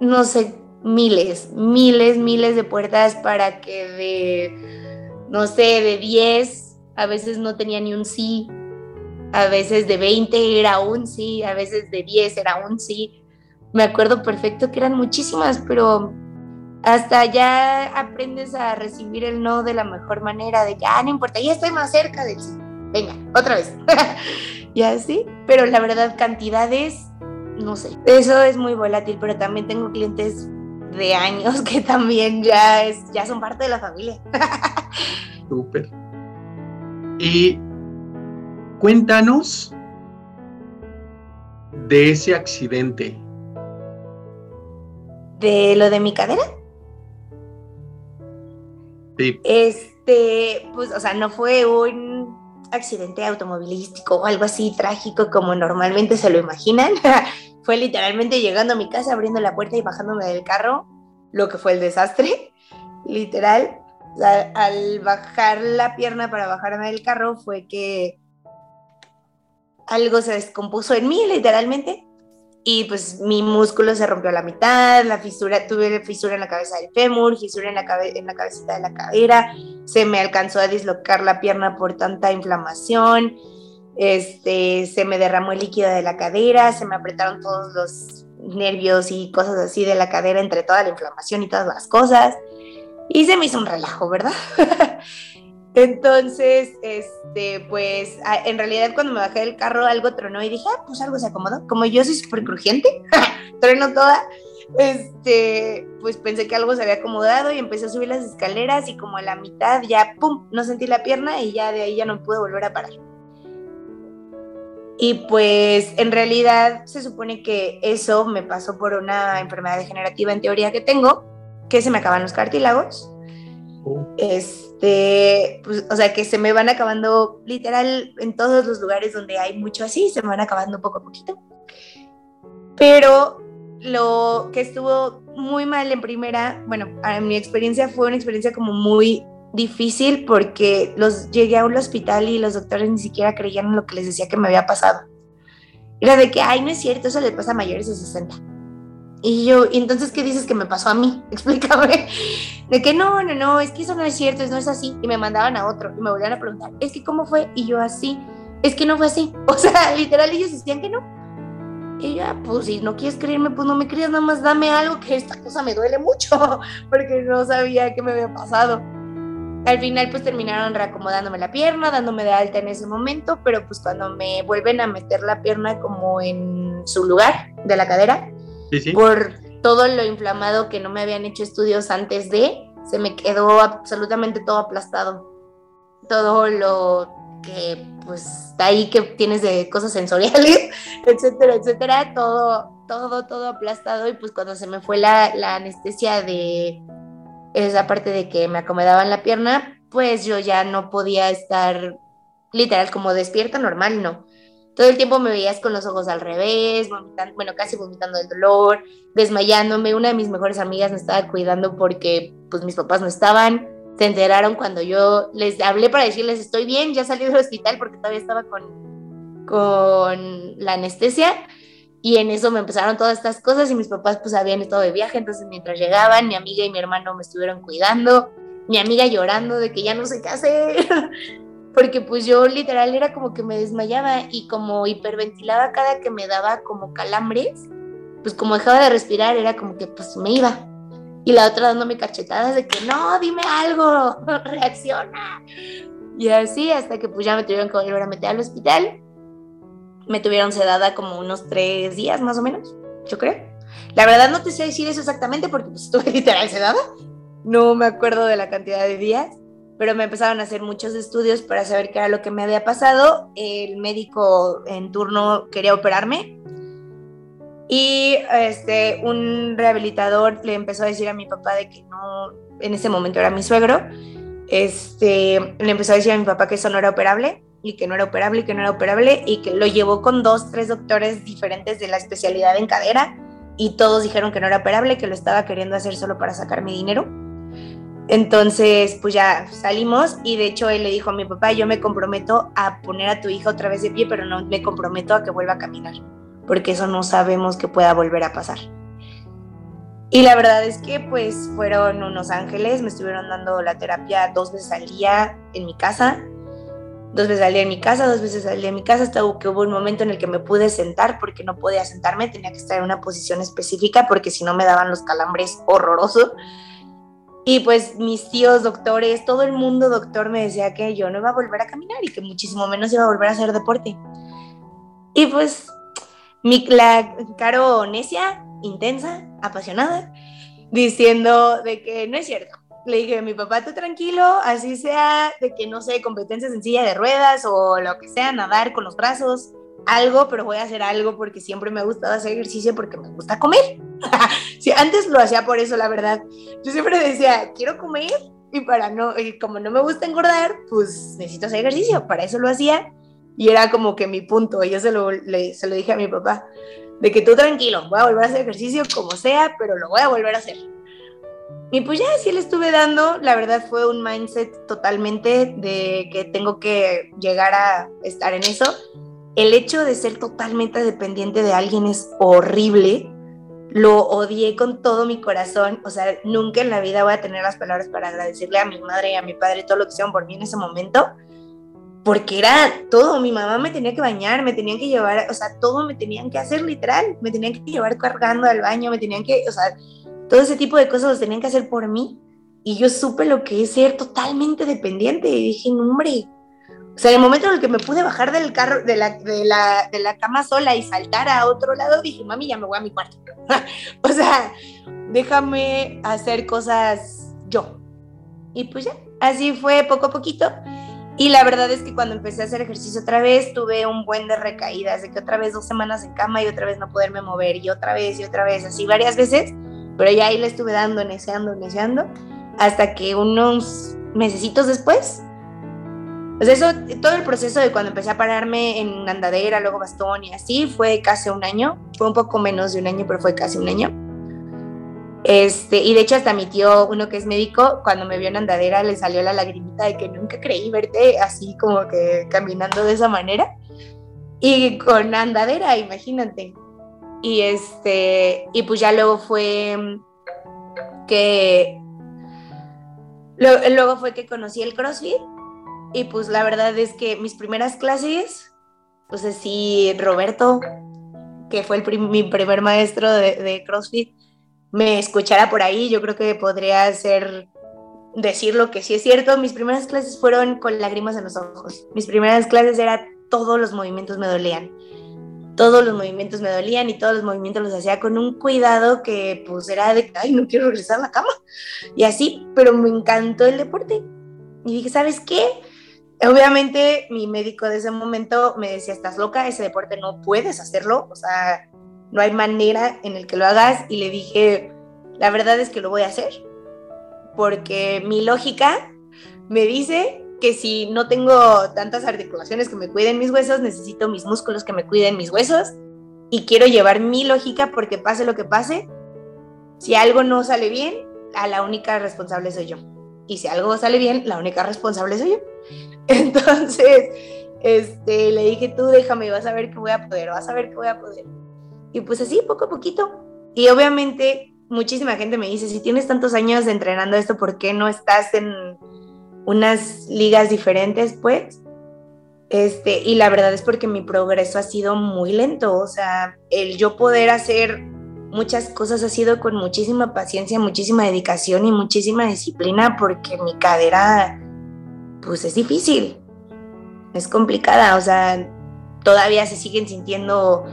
no sé, miles, miles, miles de puertas para que de, no sé, de 10 a veces no tenía ni un sí, a veces de 20 era un sí, a veces de 10 era un sí. Me acuerdo perfecto que eran muchísimas, pero hasta ya aprendes a recibir el no de la mejor manera, de que, ah, no importa, ya estoy más cerca del sí. Venga, otra vez. (laughs) y así, pero la verdad, cantidades, no sé. Eso es muy volátil, pero también tengo clientes de años que también ya, es, ya son parte de la familia. (laughs) Súper. Y cuéntanos de ese accidente. ¿De lo de mi cadera? Sí. Este, pues, o sea, no fue un accidente automovilístico o algo así trágico como normalmente se lo imaginan. (laughs) fue literalmente llegando a mi casa, abriendo la puerta y bajándome del carro, lo que fue el desastre, (laughs) literal. Al bajar la pierna para bajarme del carro fue que algo se descompuso en mí, literalmente, y pues mi músculo se rompió a la mitad, la fisura, tuve fisura en la cabeza del fémur, fisura en la, en la cabecita de la cadera, se me alcanzó a dislocar la pierna por tanta inflamación, este, se me derramó el líquido de la cadera, se me apretaron todos los nervios y cosas así de la cadera entre toda la inflamación y todas las cosas, y se me hizo un relajo, ¿verdad? (laughs) Entonces, este, pues, en realidad cuando me bajé del carro algo tronó y dije, ah, pues algo se acomodó. Como yo soy súper crujiente, (laughs) trueno toda, este, pues pensé que algo se había acomodado y empecé a subir las escaleras y como a la mitad ya, pum, no sentí la pierna y ya de ahí ya no pude volver a parar. Y pues en realidad se supone que eso me pasó por una enfermedad degenerativa en teoría que tengo, que se me acaban los cartílagos este, pues, o sea, que se me van acabando literal en todos los lugares donde hay mucho así, se me van acabando poco a poquito. Pero lo que estuvo muy mal en primera, bueno, a mi experiencia fue una experiencia como muy difícil porque los llegué a un hospital y los doctores ni siquiera creían en lo que les decía que me había pasado. Era de que, ay, no es cierto, eso le pasa a mayores de 60 y yo, ¿y entonces qué dices que me pasó a mí? (laughs) Explícame. De que no, no, no, es que eso no es cierto, eso no es así. Y me mandaban a otro y me volvían a preguntar, es que cómo fue? Y yo así, es que no fue así. (laughs) O sea, literal ellos decían que no. Y ya, pues si no quieres creerme, pues no me creas, nada más dame algo que esta cosa me duele mucho, (laughs) porque no sabía qué me había pasado. Al final pues terminaron reacomodándome la pierna, dándome de alta en ese momento, pero pues cuando me vuelven a meter la pierna como en su lugar de la cadera, por todo lo inflamado que no me habían hecho estudios antes de, se me quedó absolutamente todo aplastado. Todo lo que pues está ahí que tienes de cosas sensoriales, (laughs) etcétera, etcétera, todo, todo, todo aplastado. Y pues cuando se me fue la, la anestesia de esa parte de que me acomodaban la pierna, pues yo ya no podía estar literal como despierta normal, no todo el tiempo me veías con los ojos al revés, vomitando, bueno, casi vomitando del dolor, desmayándome. Una de mis mejores amigas me estaba cuidando porque pues mis papás no estaban. Se enteraron cuando yo les hablé para decirles estoy bien, ya salí del hospital porque todavía estaba con, con la anestesia. Y en eso me empezaron todas estas cosas y mis papás pues habían estado de viaje, entonces mientras llegaban mi amiga y mi hermano me estuvieron cuidando, mi amiga llorando de que ya no sé qué hacer, porque pues yo literal era como que me desmayaba y como hiperventilaba cada que me daba como calambres, pues como dejaba de respirar era como que pues me iba. Y la otra dándome cachetadas de que no, dime algo, (laughs) reacciona. Y así hasta que pues ya me tuvieron que volver a meter al hospital. Me tuvieron sedada como unos tres días más o menos, yo creo. La verdad no te sé decir eso exactamente porque pues estuve (laughs) literal sedada. No me acuerdo de la cantidad de días pero me empezaron a hacer muchos estudios para saber qué era lo que me había pasado. El médico en turno quería operarme y este, un rehabilitador le empezó a decir a mi papá de que no, en ese momento era mi suegro, este, le empezó a decir a mi papá que eso no era operable y que no era operable y que no era operable y que lo llevó con dos, tres doctores diferentes de la especialidad en cadera y todos dijeron que no era operable, que lo estaba queriendo hacer solo para sacar mi dinero entonces, pues ya salimos y de hecho él le dijo a mi papá, yo me comprometo a poner a tu hija otra vez de pie, pero no me comprometo a que vuelva a caminar, porque eso no sabemos que pueda volver a pasar. Y la verdad es que pues fueron unos ángeles, me estuvieron dando la terapia dos veces al día en mi casa, dos veces al día en mi casa, dos veces al día en mi casa, hasta que hubo un momento en el que me pude sentar porque no podía sentarme, tenía que estar en una posición específica porque si no me daban los calambres horrorosos. Y pues mis tíos doctores, todo el mundo doctor me decía que yo no iba a volver a caminar y que muchísimo menos iba a volver a hacer deporte. Y pues mi, la Caro necia, intensa, apasionada, diciendo de que no es cierto. Le dije, mi papá, tú tranquilo, así sea de que no sé, competencia sencilla de ruedas o lo que sea, nadar con los brazos, algo, pero voy a hacer algo porque siempre me ha gustado hacer ejercicio porque me gusta comer. (laughs) sí, antes lo hacía por eso, la verdad. Yo siempre decía, quiero comer y para no, y como no me gusta engordar, pues necesito hacer ejercicio. Para eso lo hacía y era como que mi punto. Y yo se lo, se lo dije a mi papá, de que tú tranquilo, voy a volver a hacer ejercicio como sea, pero lo voy a volver a hacer. Y pues ya así le estuve dando, la verdad fue un mindset totalmente de que tengo que llegar a estar en eso el hecho de ser totalmente dependiente de alguien es horrible. Lo odié con todo mi corazón. O sea, nunca en la vida voy a tener las palabras para agradecerle a mi madre y a mi padre todo lo que hicieron por mí en ese momento. Porque era todo. Mi mamá me tenía que bañar, me tenían que llevar, o sea, todo me tenían que hacer literal. Me tenían que llevar cargando al baño, me tenían que, o sea, todo ese tipo de cosas los tenían que hacer por mí. Y yo supe lo que es ser totalmente dependiente. Y dije, no, hombre, o sea, en el momento en el que me pude bajar del carro, de la, de la, de la cama sola y saltar a otro lado, dije, mami, ya me voy a mi cuarto. (laughs) o sea, déjame hacer cosas yo. Y pues ya, así fue poco a poquito. Y la verdad es que cuando empecé a hacer ejercicio otra vez, tuve un buen de recaídas, de que otra vez dos semanas en cama y otra vez no poderme mover, y otra vez y otra vez, así varias veces. Pero ya ahí le estuve dando, neceando, neceando, hasta que unos mesecitos después sea, eso, todo el proceso de cuando empecé a pararme en andadera, luego bastón y así, fue casi un año. Fue un poco menos de un año, pero fue casi un año. Este, y de hecho hasta mi tío, uno que es médico, cuando me vio en andadera le salió la lagrimita de que nunca creí verte así como que caminando de esa manera. Y con andadera, imagínate. Y este, y pues ya luego fue que luego fue que conocí el CrossFit y pues la verdad es que mis primeras clases, pues así, Roberto, que fue el mi primer maestro de, CrossFit, me escuchara por ahí, yo creo que podría ser decir lo que sí es cierto. Mis primeras clases fueron con lágrimas en los ojos. Mis primeras clases era todos los movimientos me dolían. Todos los movimientos me dolían y todos los movimientos los hacía con un cuidado que pues era de, ay, no quiero regresar a la cama. Y así, pero me encantó el deporte. Y dije, ¿sabes qué? Obviamente mi médico de ese momento me decía, estás loca, ese deporte no puedes hacerlo, o sea, no hay manera en el que lo hagas y le dije, la verdad es que lo voy a hacer, porque mi lógica me dice que si no tengo tantas articulaciones que me cuiden mis huesos, necesito mis músculos que me cuiden mis huesos y quiero llevar mi lógica porque pase lo que pase, si algo no sale bien, a la única responsable soy yo. Y si algo sale bien, la única responsable soy yo. (laughs) Entonces, este, le dije, tú déjame, vas a ver que voy a poder, vas a ver que voy a poder. Y pues así, poco a poquito. Y obviamente, muchísima gente me dice, si tienes tantos años entrenando esto, ¿por qué no estás en unas ligas diferentes? Pues, este, y la verdad es porque mi progreso ha sido muy lento, o sea, el yo poder hacer muchas cosas ha sido con muchísima paciencia, muchísima dedicación y muchísima disciplina porque mi cadera pues es difícil, es complicada, o sea, todavía se siguen sintiendo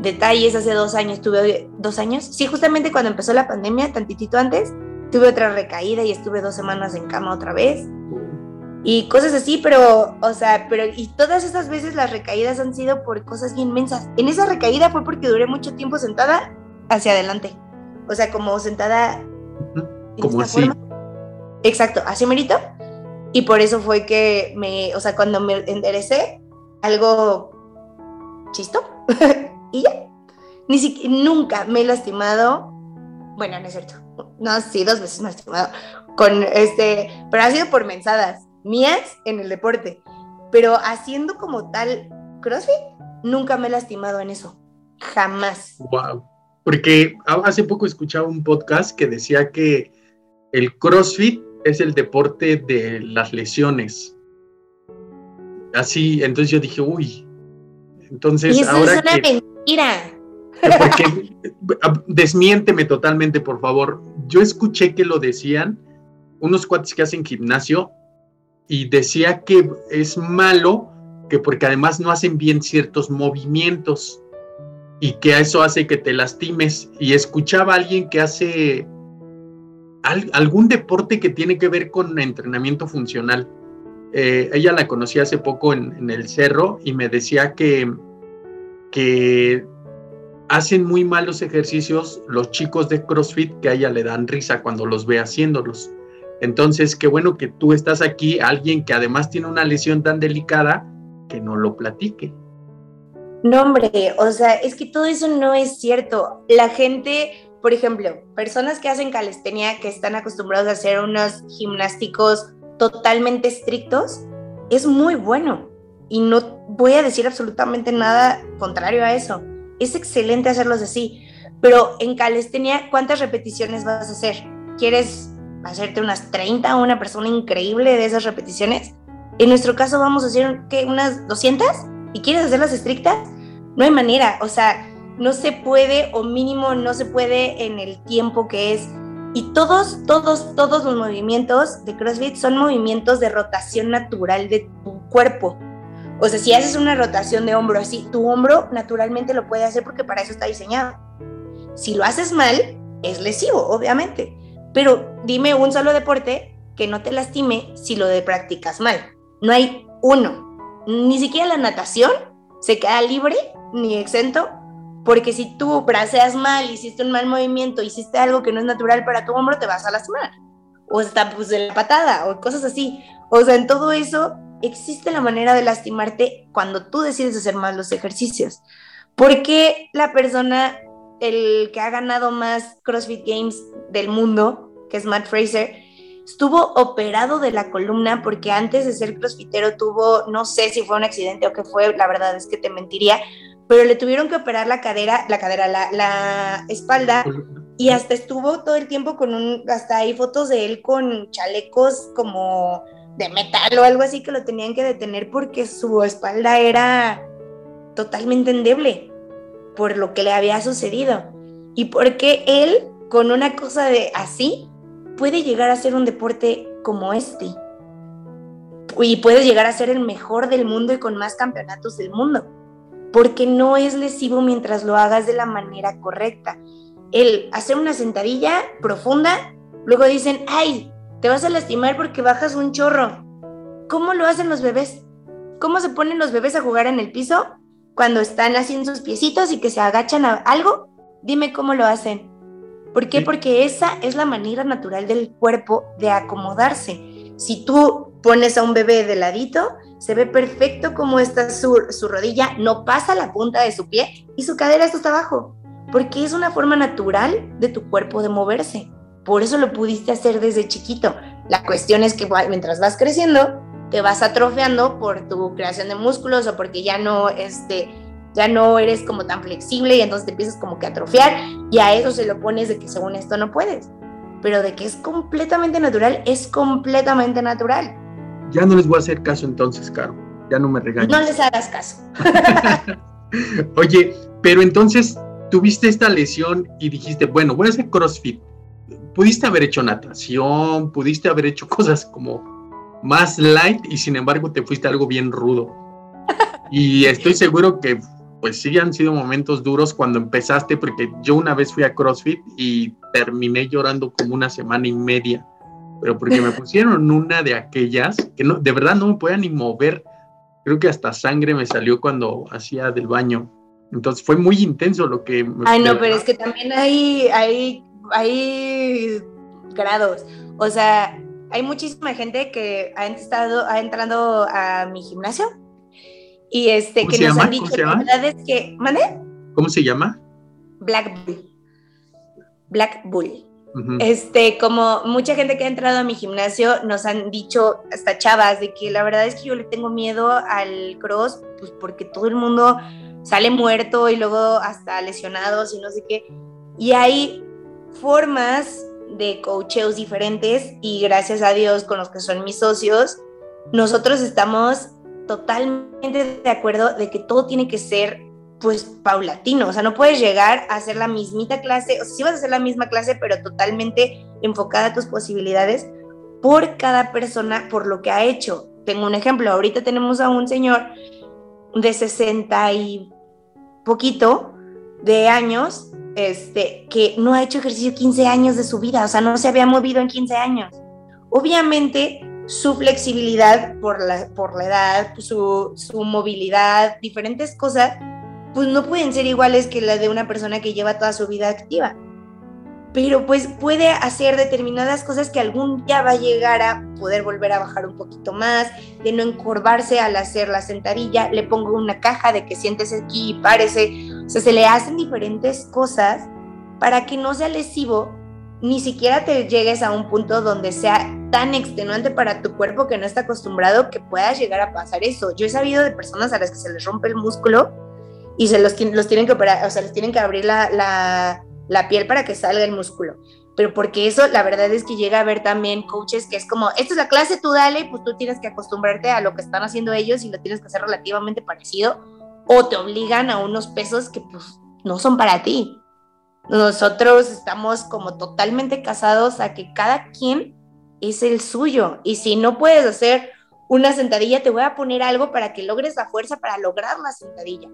detalles. Hace dos años tuve, dos años, sí, justamente cuando empezó la pandemia, tantitito antes, tuve otra recaída y estuve dos semanas en cama otra vez. Y cosas así, pero, o sea, pero, y todas esas veces las recaídas han sido por cosas bien mensas. En esa recaída fue porque duré mucho tiempo sentada hacia adelante. O sea, como sentada. Como así. Exacto, así merito. Y por eso fue que me, o sea, cuando me enderecé, algo chisto. (laughs) y ya. Ni siquiera, nunca me he lastimado. Bueno, no es cierto. No, sí, dos veces me he lastimado. Con este, pero ha sido por mensadas mías en el deporte. Pero haciendo como tal CrossFit, nunca me he lastimado en eso. Jamás. Wow. Porque hace poco escuchaba un podcast que decía que el CrossFit es el deporte de las lesiones. Así, entonces yo dije, uy. Entonces, y eso ahora es una mentira. (laughs) Porque, desmiénteme totalmente, por favor. Yo escuché que lo decían unos cuates que hacen gimnasio y decía que es malo que porque además no hacen bien ciertos movimientos y que eso hace que te lastimes. Y escuchaba a alguien que hace algún deporte que tiene que ver con entrenamiento funcional. Eh, ella la conocí hace poco en, el cerro y me decía que, que hacen muy malos ejercicios los chicos de CrossFit que a ella le dan risa cuando los ve haciéndolos. Entonces, qué bueno que tú estás aquí, alguien que además tiene una lesión tan delicada, que no lo platique. No, hombre, o sea, es que todo eso no es cierto. La gente, por ejemplo, personas que hacen calistenia, que están acostumbrados a hacer unos gimnásticos totalmente estrictos, es muy bueno. Y no voy a decir absolutamente nada contrario a eso es excelente hacerlos así, pero en calistenia, ¿cuántas repeticiones vas a hacer? ¿Quieres hacerte unas 30 o una persona increíble de esas repeticiones? En nuestro caso vamos a hacer ¿qué? unas 200 y quieres hacerlas estrictas, no hay manera, o sea, no se puede o mínimo no se puede en el tiempo que es. Y todos, todos, todos los movimientos de CrossFit son movimientos de rotación natural de tu cuerpo. O sea, si haces una rotación de hombro así, tu hombro naturalmente lo puede hacer porque para eso está diseñado. Si lo haces mal, es lesivo, obviamente. Pero dime un solo deporte que no te lastime si lo practicas mal. No hay uno. Ni siquiera la natación se queda libre ni exento porque si tú braceas mal, hiciste un mal movimiento, hiciste algo que no es natural para tu hombro, te vas a lastimar. O está pues de la patada o cosas así. O sea, en todo eso existe la manera de lastimarte cuando tú decides hacer más los ejercicios. Porque la persona, el que ha ganado más CrossFit Games del mundo, que es Matt Fraser, estuvo operado de la columna porque antes de ser crossfitero tuvo, no sé si fue un accidente o qué fue, la verdad es que te mentiría, pero le tuvieron que operar la cadera, la cadera, la, la espalda y hasta estuvo todo el tiempo con un, hasta hay fotos de él con chalecos como de metal o algo así que lo tenían que detener porque su espalda era totalmente endeble por lo que le había sucedido. Y porque él, con una cosa de así, puede llegar a ser un deporte como este. Y puede llegar a ser el mejor del mundo y con más campeonatos del mundo. Porque no es lesivo mientras lo hagas de la manera correcta. El hacer una sentadilla profunda, luego dicen, ay, te vas a lastimar porque bajas un chorro. ¿Cómo lo hacen los bebés? ¿Cómo se ponen los bebés a jugar en el piso cuando están haciendo sus piecitos y que se agachan a algo? Dime cómo lo hacen. ¿Por qué? Porque esa es la manera natural del cuerpo de acomodarse. Si tú pones a un bebé de ladito, se ve perfecto cómo está su, su rodilla, no pasa la punta de su pie y su cadera está hasta abajo, porque es una forma natural de tu cuerpo de moverse. Por eso lo pudiste hacer desde chiquito. La cuestión es que mientras vas creciendo, te vas atrofiando por tu creación de músculos o porque ya no, este, ya no eres como tan flexible y entonces te empiezas como que a atrofiar y a eso se lo pones de que según esto no puedes. Pero de que es completamente natural, es completamente natural. Ya no les voy a hacer caso entonces, Caro. Ya no me regañes. No les hagas caso. (laughs) Oye, pero entonces tuviste esta lesión y dijiste, bueno, voy a hacer CrossFit pudiste haber hecho natación, pudiste haber hecho cosas como más light y sin embargo te fuiste algo bien rudo. (laughs) Y estoy seguro que pues sí han sido momentos duros cuando empezaste, porque yo una vez fui a CrossFit y terminé llorando como una semana y media, pero porque me pusieron una de aquellas que no, de verdad no me podía ni mover. Creo que hasta sangre me salió cuando hacía del baño. Entonces fue muy intenso lo que... Ay, no, pero es que también hay, hay hay grados. O sea, hay muchísima gente que ha estado, ha entrado a mi gimnasio y este que nos han dicho la verdad es que, ¿mande? ¿Cómo se llama? Black Bull. Black Bull. Este, como mucha gente que ha entrado a mi gimnasio nos han dicho, hasta chavas, de que la verdad es que yo le tengo miedo al cross, pues porque todo el mundo sale muerto y luego hasta lesionados y no sé qué. Y hay formas de coacheos diferentes y gracias a Dios con los que son mis socios, nosotros estamos totalmente de acuerdo de que todo tiene que ser pues paulatino, o sea, no puedes llegar a hacer la mismita clase, o sea, sí vas a hacer la misma clase, pero totalmente enfocada a tus posibilidades por cada persona, por lo que ha hecho. Tengo un ejemplo, ahorita tenemos a un señor de 60 y poquito de años este, que no ha hecho ejercicio 15 años de su vida, o sea, no se había movido en 15 años. Obviamente, su flexibilidad por la, por la edad, su, su movilidad, diferentes cosas, pues no pueden ser iguales que la de una persona que lleva toda su vida activa. Pero pues puede hacer determinadas cosas que algún día va a llegar a poder volver a bajar un poquito más, de no encorvarse al hacer la sentadilla, le pongo una caja de que sientes aquí y párese. O sea, se le hacen diferentes cosas para que no sea lesivo, ni siquiera te llegues a un punto donde sea tan extenuante para tu cuerpo que no está acostumbrado que puedas llegar a pasar eso. Yo he sabido de personas a las que se les rompe el músculo y se los, los tienen que operar, o sea, les tienen que abrir la, la, la piel para que salga el músculo. Pero porque eso, la verdad es que llega a haber también coaches que es como, esta es la clase, tú dale, pues tú tienes que acostumbrarte a lo que están haciendo ellos y lo tienes que hacer relativamente parecido, o te obligan a unos pesos que pues no son para ti. Nosotros estamos como totalmente casados a que cada quien es el suyo. Y si no puedes hacer una sentadilla, te voy a poner algo para que logres la fuerza para lograr la sentadilla.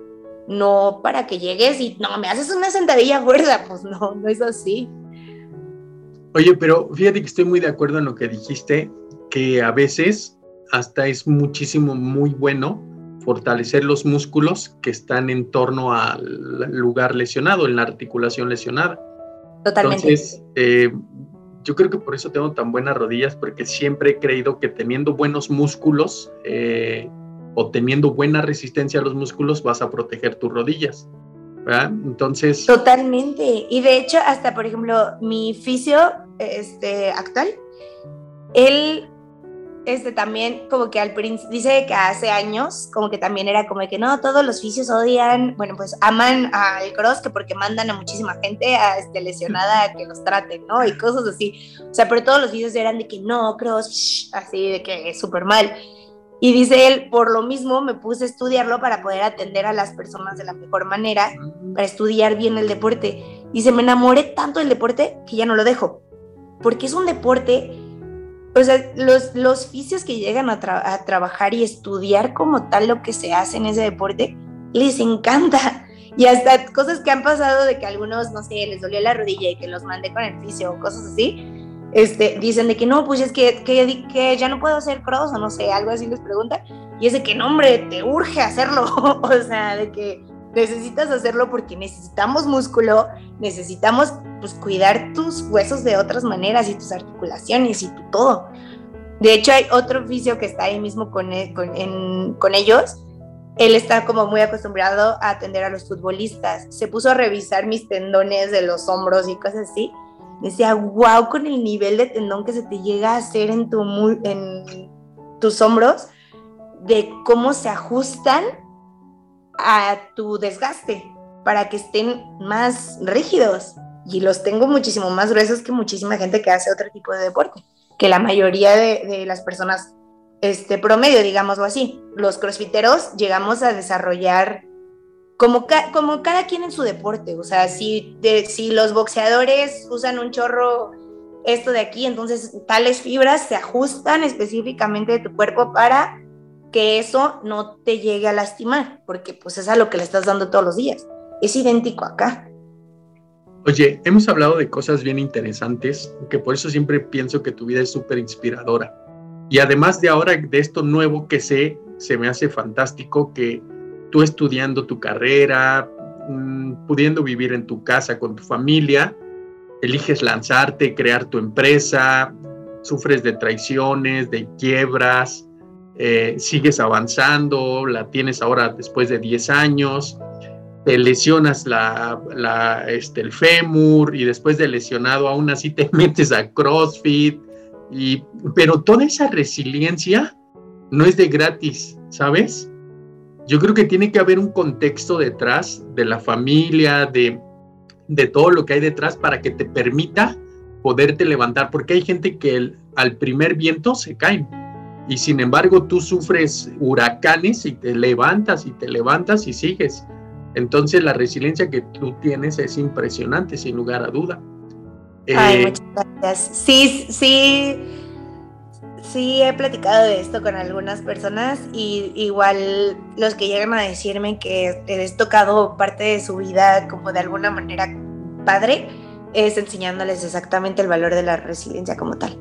No para que llegues y no, me haces una sentadilla fuerza. (laughs) Pues no, no es así. Oye, pero fíjate que estoy muy de acuerdo en lo que dijiste, que a veces hasta es muchísimo, muy bueno fortalecer los músculos que están en torno al lugar lesionado, en la articulación lesionada. Totalmente. Entonces, eh, yo creo que por eso tengo tan buenas rodillas, porque siempre he creído que teniendo buenos músculos eh, o teniendo buena resistencia a los músculos vas a proteger tus rodillas. ¿verdad? Entonces. Totalmente. Y de hecho, hasta por ejemplo, mi fisio este, actual, él este también como que al principio dice que hace años como que también era como que no todos los fisios odian bueno pues aman al cross que porque mandan a muchísima gente a este lesionada a que los traten no y cosas así o sea pero todos los fisios eran de que no cross así de que es súper mal y dice él por lo mismo me puse a estudiarlo para poder atender a las personas de la mejor manera para estudiar bien el deporte se me enamoré tanto del deporte que ya no lo dejo porque es un deporte o sea, los, los fisios que llegan a, trabajar y estudiar como tal lo que se hace en ese deporte, les encanta. Y hasta cosas que han pasado de que algunos, no sé, les dolió la rodilla y que los mandé con el fisio o cosas así, este, dicen de que no, pues es que, que, ya no puedo hacer cross o no sé, algo así les pregunta. Y es de que no, hombre, te urge hacerlo. (laughs) o sea, de que necesitas hacerlo porque necesitamos músculo, necesitamos pues cuidar tus huesos de otras maneras y tus articulaciones y tu todo. De hecho, hay otro oficio que está ahí mismo con, e, con, ellos. Él está como muy acostumbrado a atender a los futbolistas. Se puso a revisar mis tendones de los hombros y cosas así. Decía, wow, con el nivel de tendón que se te llega a hacer en, tu, en tus hombros, de cómo se ajustan a tu desgaste para que estén más rígidos. Y los tengo muchísimo más gruesos que muchísima gente que hace otro tipo de deporte, que la mayoría de, las personas este promedio, digámoslo así. Los crossfiteros llegamos a desarrollar como, cada quien en su deporte. O sea, si, si los boxeadores usan un chorro esto de aquí, entonces tales fibras se ajustan específicamente de tu cuerpo para que eso no te llegue a lastimar, porque pues es a lo que le estás dando todos los días. Es idéntico acá. Oye, hemos hablado de cosas bien interesantes, que por eso siempre pienso que tu vida es súper inspiradora. Y además de ahora, de esto nuevo que sé, se me hace fantástico que tú estudiando tu carrera, mm, pudiendo vivir en tu casa con tu familia, eliges lanzarte, crear tu empresa, sufres de traiciones, de quiebras, eh, sigues avanzando, la tienes ahora después de 10 años, te lesionas la, este, el fémur y después de lesionado aún así te (laughs) metes a CrossFit, y, pero toda esa resiliencia no es de gratis, ¿sabes? Yo creo que tiene que haber un contexto detrás de la familia, de, de todo lo que hay detrás para que te permita poderte levantar, porque hay gente que al primer viento se cae y sin embargo tú sufres huracanes y te levantas y te levantas y sigues. Entonces la resiliencia que tú tienes es impresionante, sin lugar a duda. Ay, eh, muchas gracias. Sí, sí, sí he platicado de esto con algunas personas y igual los que llegan a decirme que has tocado parte de su vida como de alguna manera padre es enseñándoles exactamente el valor de la resiliencia como tal.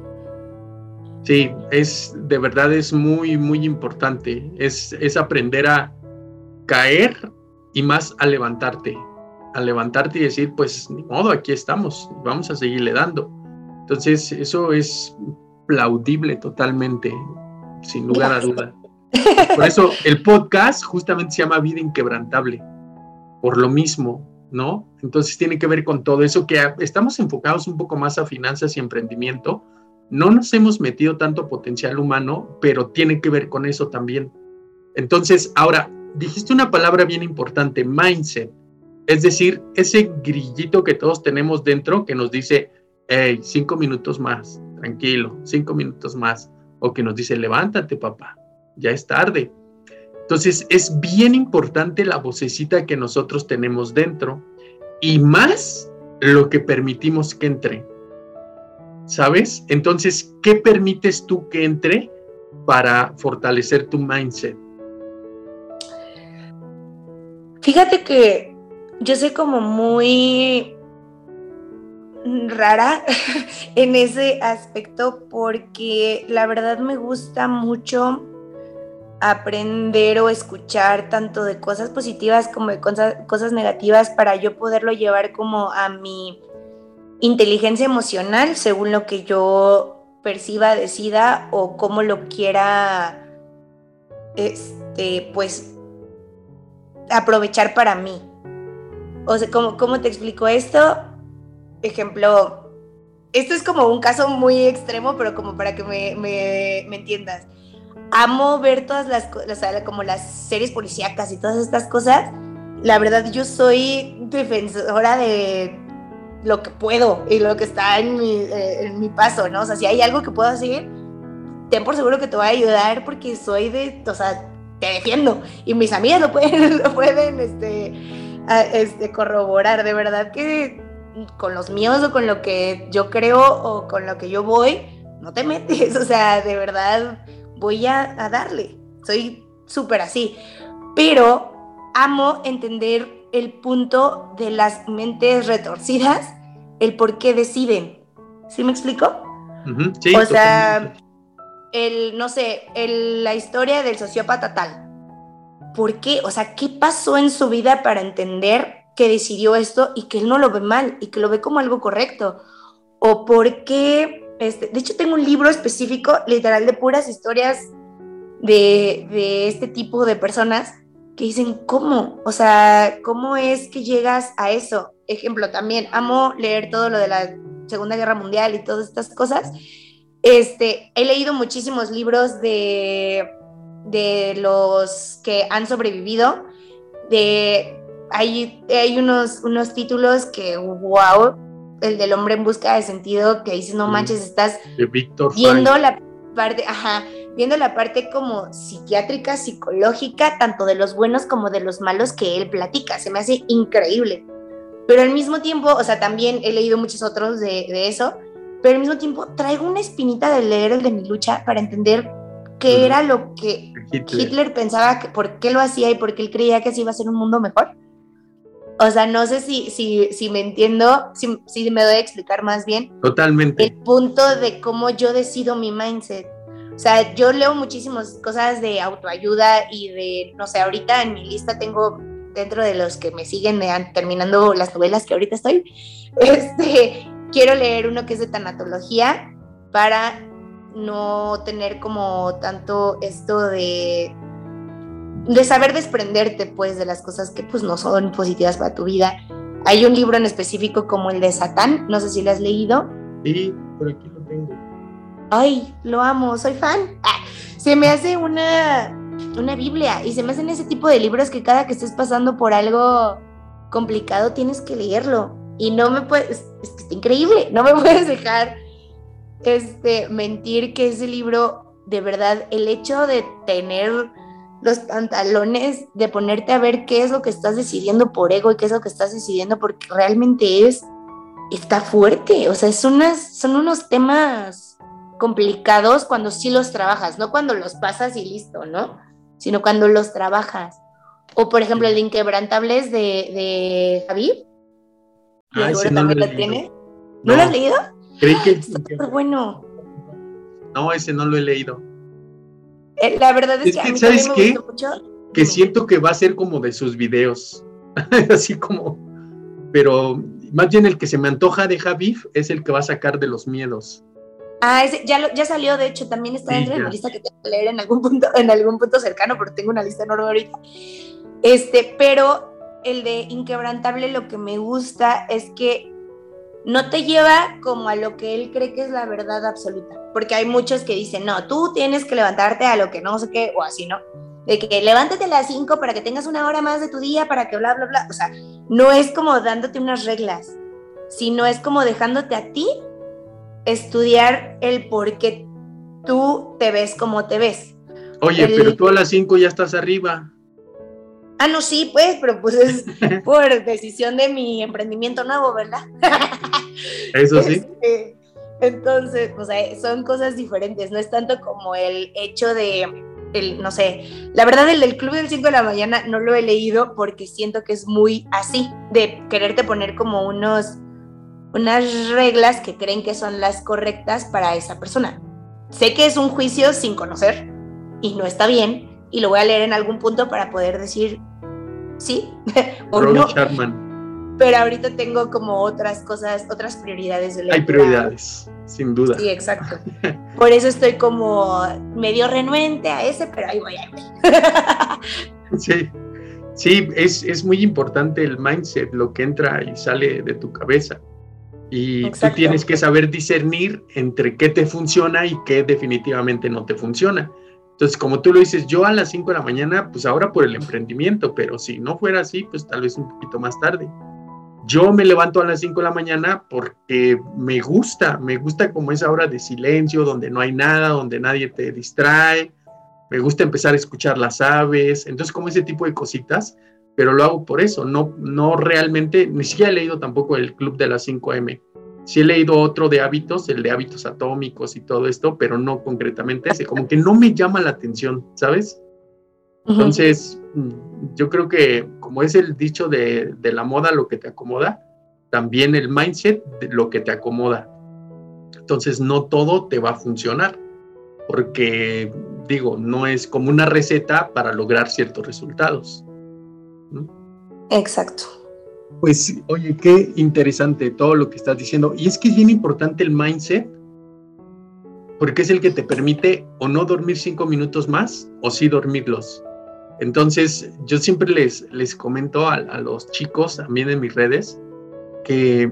Sí, es de verdad es muy, muy importante. Es, es aprender a caer y más a levantarte. A levantarte y decir, pues ni modo, aquí estamos, vamos a seguirle dando. Entonces, eso es plaudible totalmente, sin lugar a duda. Por eso el podcast justamente se llama Vida Inquebrantable, por lo mismo, ¿no? Entonces tiene que ver con todo eso que estamos enfocados un poco más a finanzas y emprendimiento. No nos hemos metido tanto potencial humano, pero tiene que ver con eso también. Entonces, ahora, dijiste una palabra bien importante, mindset. Es decir, ese grillito que todos tenemos dentro que nos dice, hey, cinco minutos más, tranquilo, cinco minutos más. O que nos dice, levántate, papá, ya es tarde. Entonces, es bien importante la vocecita que nosotros tenemos dentro y más lo que permitimos que entre. ¿Sabes? Entonces, ¿qué permites tú que entre para fortalecer tu mindset? Fíjate que yo soy como muy rara (laughs) en ese aspecto porque la verdad me gusta mucho aprender o escuchar tanto de cosas positivas como de cosas, cosas negativas para yo poderlo llevar como a mi inteligencia emocional según lo que yo perciba, decida o como lo quiera, este, pues, aprovechar para mí. O sea, ¿cómo, cómo te explico esto? Ejemplo, esto es como un caso muy extremo, pero como para que me, me, me entiendas amo ver todas las, cosas, como las series policíacas y todas estas cosas. La verdad, yo soy defensora de lo que puedo y lo que está en mi, eh, en mi paso, ¿no? O sea, si hay algo que puedo hacer, ten por seguro que te voy a ayudar porque soy de, o sea, te defiendo. Y mis amigas lo pueden, (laughs) lo pueden este, este, corroborar. De verdad que con los míos o con lo que yo creo o con lo que yo voy, no te metes. (laughs) O sea, de verdad, voy a, darle. Soy súper así. Pero amo entender el punto de las mentes retorcidas, el por qué deciden. ¿Sí me explico? sí, o sea, el, no sé, la historia del sociópata tal. ¿Por qué? O sea, ¿qué pasó en su vida para entender que decidió esto y que él no lo ve mal y que lo ve como algo correcto? ¿O por qué este, de hecho, tengo un libro específico, literal, de puras historias de, este tipo de personas que dicen, ¿cómo? O sea, ¿cómo es que llegas a eso? Ejemplo, también amo leer todo lo de la Segunda Guerra Mundial y todas estas cosas. Este, he leído muchísimos libros de, de los que han sobrevivido. De, hay, hay unos, unos títulos que, wow, el del hombre en busca de sentido, que dices, no manches, estás viendo la parte, ajá, viendo la parte como psiquiátrica, psicológica, tanto de los buenos como de los malos que él platica. Se me hace increíble. Pero al mismo tiempo, o sea, también he leído muchos otros de, de eso, pero al mismo tiempo traigo una espinita de leer el de mi lucha para entender qué era lo que Hitler, pensaba, que, por qué lo hacía y por qué él creía que así iba a ser un mundo mejor. O sea, no sé si, si, si me entiendo, si, si, me doy a explicar más bien. Totalmente. El punto de cómo yo decido mi mindset. O sea, yo leo muchísimas cosas de autoayuda y de, no sé, ahorita en mi lista tengo dentro de los que me siguen terminando las novelas que ahorita estoy, (laughs) este, quiero leer uno que es de tanatología para no tener como tanto esto de de saber desprenderte pues de las cosas que pues no son positivas para tu vida. Hay un libro en específico como el de Satán, no sé si lo has leído. Sí, por aquí lo tengo. Ay, lo amo, soy fan. Ah, se me hace una, una Biblia y se me hacen ese tipo de libros que cada que estés pasando por algo complicado tienes que leerlo. Y no me puedes, es que está increíble, no me (laughs) puedes dejar este, mentir que ese libro, de verdad, el hecho de tener los pantalones de ponerte a ver qué es lo que estás decidiendo por ego y qué es lo que estás decidiendo porque realmente es, está fuerte. O sea, es unas, son unos temas complicados cuando sí los trabajas, no cuando los pasas y listo, ¿no? Sino cuando los trabajas. O por ejemplo, el Inquebrantables de, de Javi. Ah, no lo también tiene. ¿No, lo has leído? Creí que. Está bueno. No, ese no lo he leído. Eh, la verdad es, Es que, que, a mí ¿sabes me qué? mucho. Que siento que va a ser como de sus videos. (laughs) Así como. Pero más bien el que se me antoja de Javif es el que va a sacar de los miedos. Ah, ese ya, lo- ya salió, de hecho, también está Sí, dentro de mi lista que tengo que leer en algún punto, en algún punto cercano, pero tengo una lista enorme ahorita. Este, pero el de Inquebrantable lo que me gusta es que no te lleva como a lo que él cree que es la verdad absoluta. Porque hay muchos que dicen, no, tú tienes que levantarte a lo que no sé qué, o así, ¿no? De que levántate a las 5 para que tengas una hora más de tu día, para que bla, bla, bla. O sea, no es como dándote unas reglas, sino es como dejándote a ti estudiar el por qué tú te ves como te ves. Oye, El- pero tú a las 5 ya estás arriba. Ah, no, sí, pues, pero pues es (laughs) por decisión de mi emprendimiento nuevo, ¿verdad? Eso sí. Este, entonces, o sea, son cosas diferentes, no es tanto como el hecho de, el, no sé, la verdad el del Club del 5 de la mañana no lo he leído porque siento que es muy así, de quererte poner como unos, unas reglas que creen que son las correctas para esa persona. Sé que es un juicio sin conocer y no está bien y lo voy a leer en algún punto para poder decir sí (laughs) o Ron no, Sharman. Pero ahorita tengo como otras cosas, otras prioridades de Hay lectura. prioridades, sin duda. Sí, exacto. (laughs) Por eso estoy como medio renuente a ese, pero ahí voy, ahí voy. (laughs) Sí, sí es, es muy importante el mindset, lo que entra y sale de tu cabeza. Y Exacto. tú tienes que saber discernir entre qué te funciona y qué definitivamente no te funciona. Entonces, como tú lo dices, yo a las 5 de la mañana, pues ahora por el emprendimiento, pero si no fuera así, pues tal vez un poquito más tarde. Yo me levanto a las 5 de la mañana porque me gusta, me gusta como esa hora de silencio, donde no hay nada, donde nadie te distrae, me gusta empezar a escuchar las aves, entonces como ese tipo de cositas, pero lo hago por eso, no, no realmente, ni siquiera he leído tampoco el Club de las 5M. Sí he leído otro de hábitos, el de hábitos atómicos y todo esto, pero no concretamente ese, como que no me llama la atención, ¿sabes? Entonces, yo creo que como es el dicho de, de la moda lo que te acomoda, también el mindset de lo que te acomoda. Entonces, no todo te va a funcionar, porque digo, no es como una receta para lograr ciertos resultados. Exacto. Pues, oye, qué interesante todo lo que estás diciendo. Y es que es bien importante el mindset, porque es el que te permite o no dormir cinco minutos más o sí dormirlos. Entonces, yo siempre les, les comento a, a los chicos también en mis redes que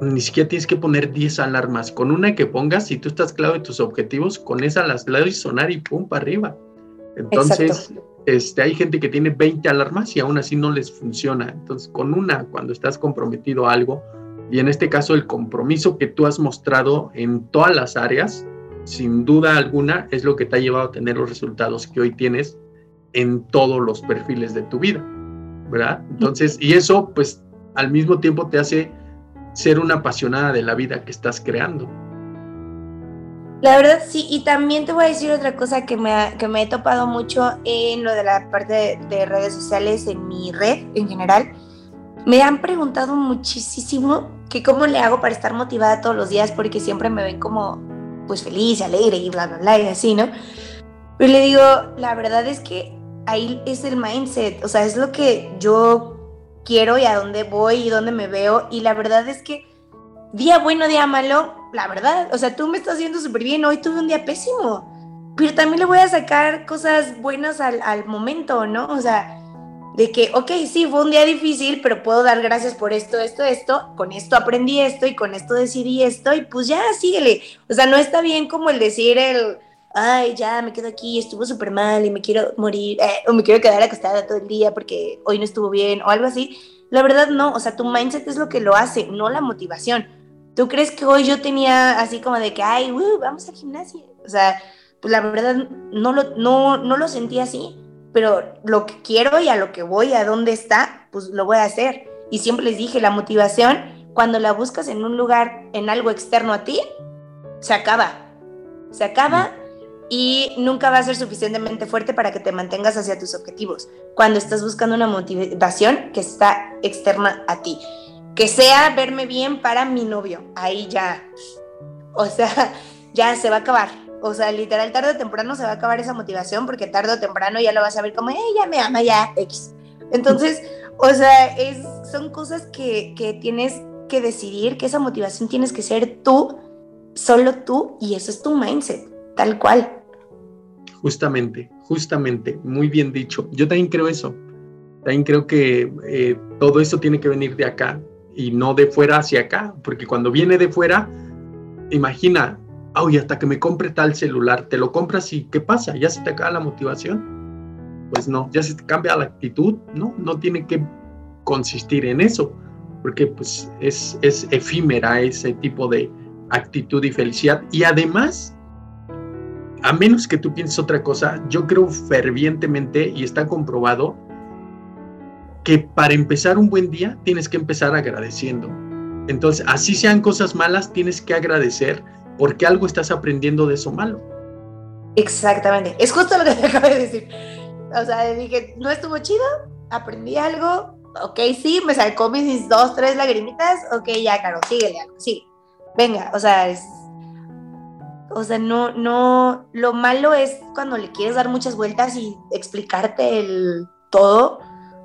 ni siquiera tienes que poner 10 alarmas. Con una que pongas, si tú estás claro de tus objetivos, con esa las y sonar y pum para arriba. Entonces, este, hay gente que tiene 20 alarmas y aún así no les funciona. Entonces, con una, cuando estás comprometido a algo, y en este caso el compromiso que tú has mostrado en todas las áreas, sin duda alguna, es lo que te ha llevado a tener los resultados que hoy tienes en todos los perfiles de tu vida, ¿verdad? Entonces, y eso, pues, al mismo tiempo te hace ser una apasionada de la vida que estás creando. La verdad sí, y también te voy a decir otra cosa que me, ha- que me he topado mucho en lo de la parte de, de redes sociales, en mi red en general. Me han preguntado muchísimo que cómo le hago para estar motivada todos los días porque siempre me ven como pues feliz, alegre y bla, bla, bla y así, ¿no? Pero le digo, la verdad es que ahí es el mindset, o sea, es lo que yo quiero y a dónde voy y dónde me veo y la verdad es que día bueno, día malo, la verdad, o sea, tú me estás viendo súper bien, hoy tuve un día pésimo, pero también le voy a sacar cosas buenas al, al momento, ¿no? O sea, de que, ok, sí, fue un día difícil, pero puedo dar gracias por esto, esto, esto, con esto aprendí esto y con esto decidí esto y pues ya, síguele. O sea, no está bien como el decir el, ay, ya me quedo aquí, estuvo súper mal y me quiero morir, eh, o me quiero quedar acostada todo el día porque hoy no estuvo bien o algo así. La verdad no, o sea, tu mindset es lo que lo hace, no la motivación. ¿Tú crees que hoy yo tenía así como de que, ay, uh, vamos al gimnasio? O sea, pues la verdad no lo, no, no lo sentí así, pero lo que quiero y a lo que voy, a dónde está, pues lo voy a hacer. Y siempre les dije, la motivación, cuando la buscas en un lugar, en algo externo a ti, se acaba. Se acaba y nunca va a ser suficientemente fuerte para que te mantengas hacia tus objetivos. Cuando estás buscando una motivación que está externa a ti. que sea verme bien para mi novio. Ahí ya, o sea, (laughs) ya se va a acabar. O sea, literal, tarde o temprano se va a acabar esa motivación porque tarde o temprano ya lo vas a ver como, ella me ama ya, X. Entonces, (laughs) o sea, son cosas que, que tienes que decidir, que esa motivación tienes que ser tú, solo tú, y eso es tu mindset, tal cual. Justamente, justamente, muy bien dicho. Yo también creo eso. También creo que eh, todo eso tiene que venir de acá y no de fuera hacia acá, porque cuando viene de fuera, imagina, ay, hasta que me compre tal celular, te lo compras y ¿qué pasa? ¿Ya se te acaba la motivación? Pues no, ya se te cambia la actitud, ¿no? No tiene que consistir en eso, porque pues es, es efímera ese tipo de actitud y felicidad. Y además, a menos que tú pienses otra cosa, yo creo fervientemente y está comprobado que para empezar un buen día tienes que empezar agradeciendo. Entonces, así sean cosas malas, tienes que agradecer porque algo estás aprendiendo de eso malo. Exactamente, es justo lo que (laughs) te acabo de decir. O sea, dije, no estuvo chido, aprendí algo, ok, sí, me sacó mis dos, tres lagrimitas, ok, ya, claro, síguele, sí. Venga, o sea, es, o sea, no, no, lo malo es cuando le quieres dar muchas vueltas y explicarte el todo,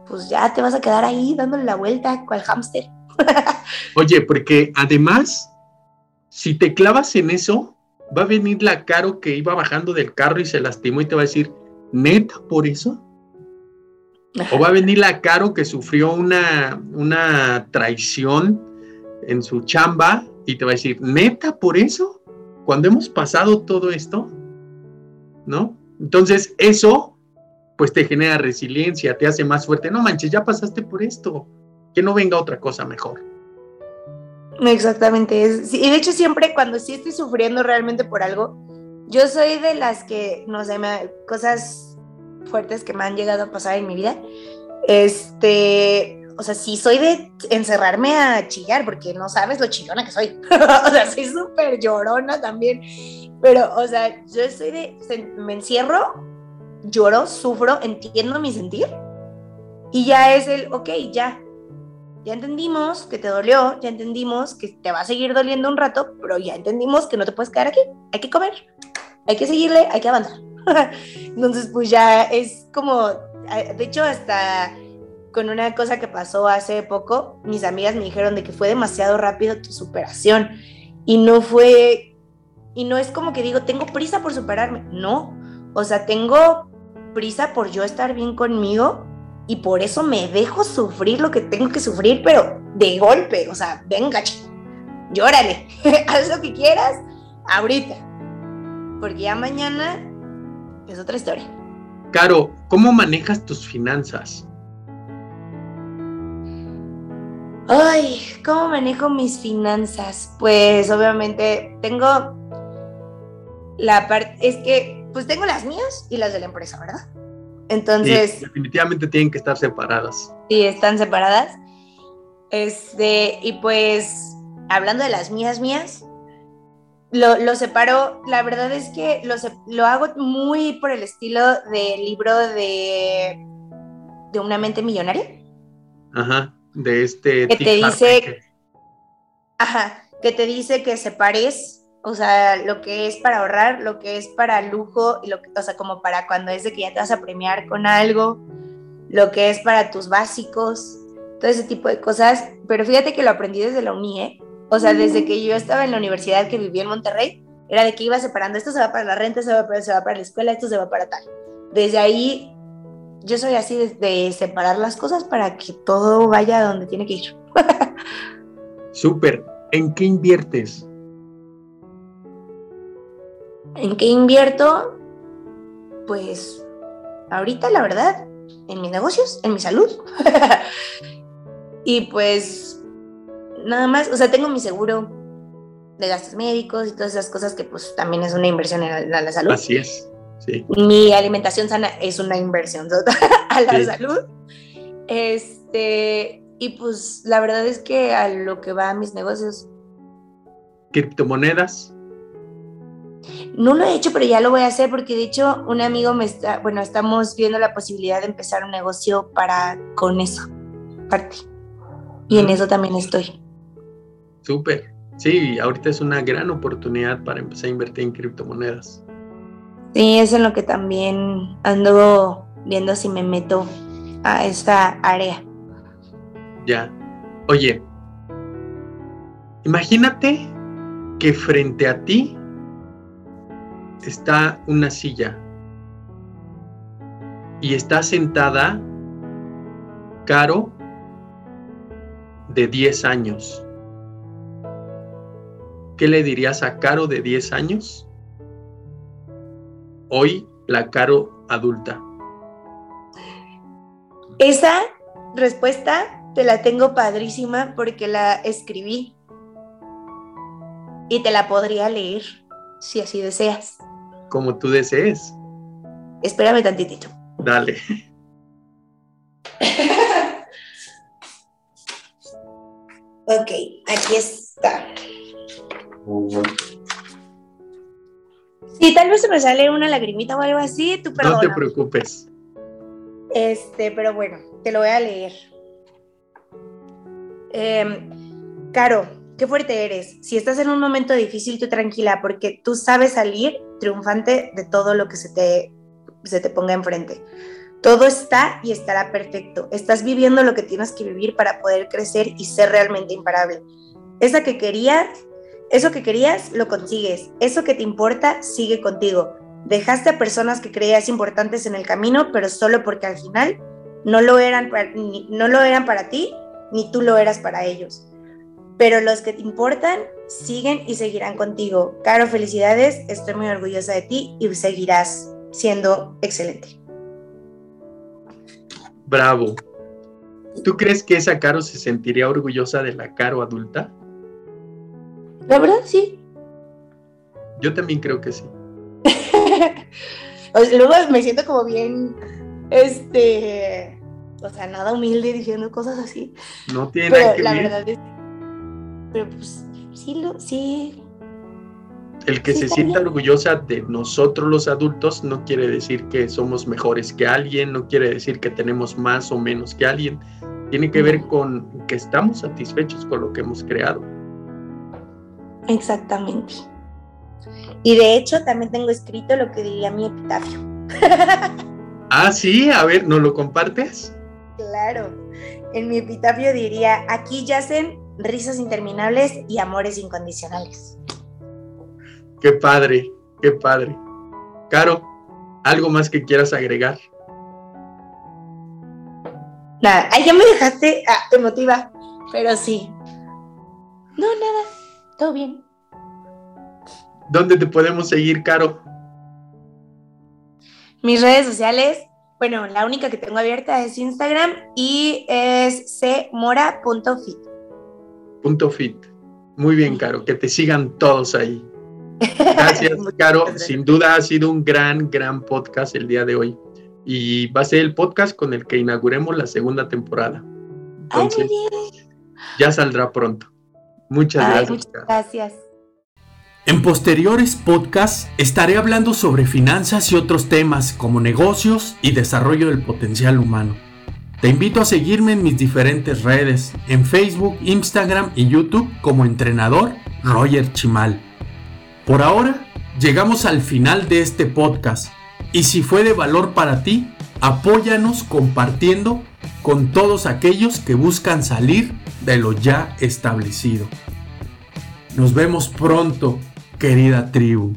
pues ya te vas a quedar ahí dándole la vuelta cual hámster. (laughs) Oye, porque además, si te clavas en eso, va a venir la Caro que iba bajando del carro y se lastimó y te va a decir, ¿neta por eso? O va a venir la Caro que sufrió una, una traición en su chamba y te va a decir, ¿neta por eso? Cuando hemos pasado todo esto, ¿no? Entonces, eso, pues te genera resiliencia, te hace más fuerte. No manches, ya pasaste por esto. Que no venga otra cosa mejor. Exactamente. y de hecho, siempre cuando sí estoy sufriendo realmente por algo, yo soy de las que, no sé, cosas fuertes que me han llegado a pasar en mi vida. Este, o sea, sí soy de encerrarme a chillar, porque no sabes lo chillona que soy. (laughs) o sea, soy súper llorona también. Pero, o sea, yo soy de, me encierro, lloro, sufro, entiendo mi sentir. Y ya es el, ok, ya, ya entendimos que te dolió, ya entendimos que te va a seguir doliendo un rato, pero ya entendimos que no te puedes quedar aquí, hay que comer, hay que seguirle, hay que avanzar. (laughs) Entonces, pues ya es como, de hecho, hasta con una cosa que pasó hace poco, mis amigas me dijeron de que fue demasiado rápido tu superación y no fue, y no es como que digo, tengo prisa por superarme, no, o sea, tengo prisa por yo estar bien conmigo y por eso me dejo sufrir lo que tengo que sufrir, pero de golpe, o sea, venga, llórale, (laughs) haz lo que quieras ahorita, porque ya mañana es otra historia. Caro, ¿cómo manejas tus finanzas? Ay, ¿cómo manejo mis finanzas? Pues obviamente tengo la parte, es que pues tengo las mías y las de la empresa, ¿verdad? Entonces... definitivamente tienen que estar separadas. Sí, están separadas. Este, y pues, hablando de las mías, mías, lo, lo separo, la verdad es que lo, lo hago muy por el estilo del libro de, de Una mente millonaria. Ajá, de este... Que te dice... Ajá, que te dice que separes o sea, lo que es para ahorrar, lo que es para lujo, y lo que, o sea, como para cuando es de que ya te vas a premiar con algo, lo que es para tus básicos, todo ese tipo de cosas. Pero fíjate que lo aprendí desde la uni, ¿eh? O sea, desde que yo estaba en la universidad que vivía en Monterrey, era de que iba separando, esto se va para la renta, se va para, se va para la escuela, esto se va para tal. Desde ahí, yo soy así de, de separar las cosas para que todo vaya donde tiene que ir. (laughs) Súper. ¿En qué inviertes? ¿En qué invierto? Pues ahorita la verdad, en mis negocios, en mi salud. (laughs) y pues nada más, o sea, tengo mi seguro de gastos médicos y todas esas cosas que pues también es una inversión en la, salud. Así es. Sí. Mi alimentación sana es una inversión (laughs) a la salud. Este, y pues la verdad es que a lo que va a mis negocios. ¿Criptomonedas? No lo he hecho, pero ya lo voy a hacer porque de hecho un amigo me está, bueno, estamos viendo la posibilidad de empezar un negocio para con eso, parte. Y en eso también estoy. Súper. Sí, ahorita es una gran oportunidad para empezar a invertir en criptomonedas. Sí, es en lo que también ando viendo si me meto a esta área. Ya. Oye, imagínate que frente a ti está una silla y está sentada Caro de 10 años. ¿Qué le dirías a Caro de 10 años? Hoy la Caro adulta. Esa respuesta te la tengo padrísima porque la escribí y te la podría leer si así deseas. Como tú desees. Espérame tantitito. Dale. (laughs) ok, aquí está. Si tal vez se me sale una lagrimita o algo así, tú perdona. No te preocupes. Este, pero bueno, te lo voy a leer. Eh, Caro, qué fuerte eres. Si estás en un momento difícil, tú tranquila, porque tú sabes salir triunfante de todo lo que se te, se te ponga enfrente. Todo está y estará perfecto. Estás viviendo lo que tienes que vivir para poder crecer y ser realmente imparable. Esa que querías, eso que querías, lo consigues. Eso que te importa, sigue contigo. Dejaste a personas que creías importantes en el camino, pero solo porque al final no lo eran, no lo eran para ti, ni tú lo eras para ellos. Pero los que te importan siguen y seguirán contigo. Caro, felicidades, estoy muy orgullosa de ti y seguirás siendo excelente. Bravo. ¿Tú crees que esa Caro se sentiría orgullosa de la Caro adulta? La verdad, sí. Yo también creo que sí. (laughs) Luego me siento como bien, este, o sea, nada humilde diciendo cosas así. No tiene Pero nada que la ver. verdad es, pero pues sí, lo, sí, El que Sí, se sienta orgullosa de nosotros los adultos no quiere decir que somos mejores que alguien, no quiere decir que tenemos más o menos que alguien. Tiene que ver con que estamos satisfechos con lo que hemos creado. Exactamente. Y de hecho también tengo escrito lo que diría mi epitafio. (laughs) Ah, sí, a ver, ¿nos lo compartes? Claro, en mi epitafio diría, aquí yacen risas interminables y amores incondicionales. Qué padre, qué padre. Caro, ¿algo más que quieras agregar? Nada, ay, ya me dejaste ah, emotiva, pero sí. No, nada, todo bien. ¿Dónde te podemos seguir, Caro? Mis redes sociales, bueno, la única que tengo abierta es Instagram y es cmora.fit. Punto fit. Muy bien, Caro, que te sigan todos ahí. (laughs) Gracias, Caro. Sin duda ha sido un gran, gran podcast el día de hoy. Y va a ser el podcast con el que inauguremos la segunda temporada. Ay, Entonces, ya saldrá pronto. Muchas Ay, gracias. muchas gracias. En posteriores podcasts estaré hablando sobre finanzas y otros temas como negocios y desarrollo del potencial humano. Te invito a seguirme en mis diferentes redes, en Facebook, Instagram y YouTube como entrenador Roger Chimal. Por ahora, llegamos al final de este podcast y si fue de valor para ti, apóyanos compartiendo con todos aquellos que buscan salir de lo ya establecido. Nos vemos pronto, querida tribu.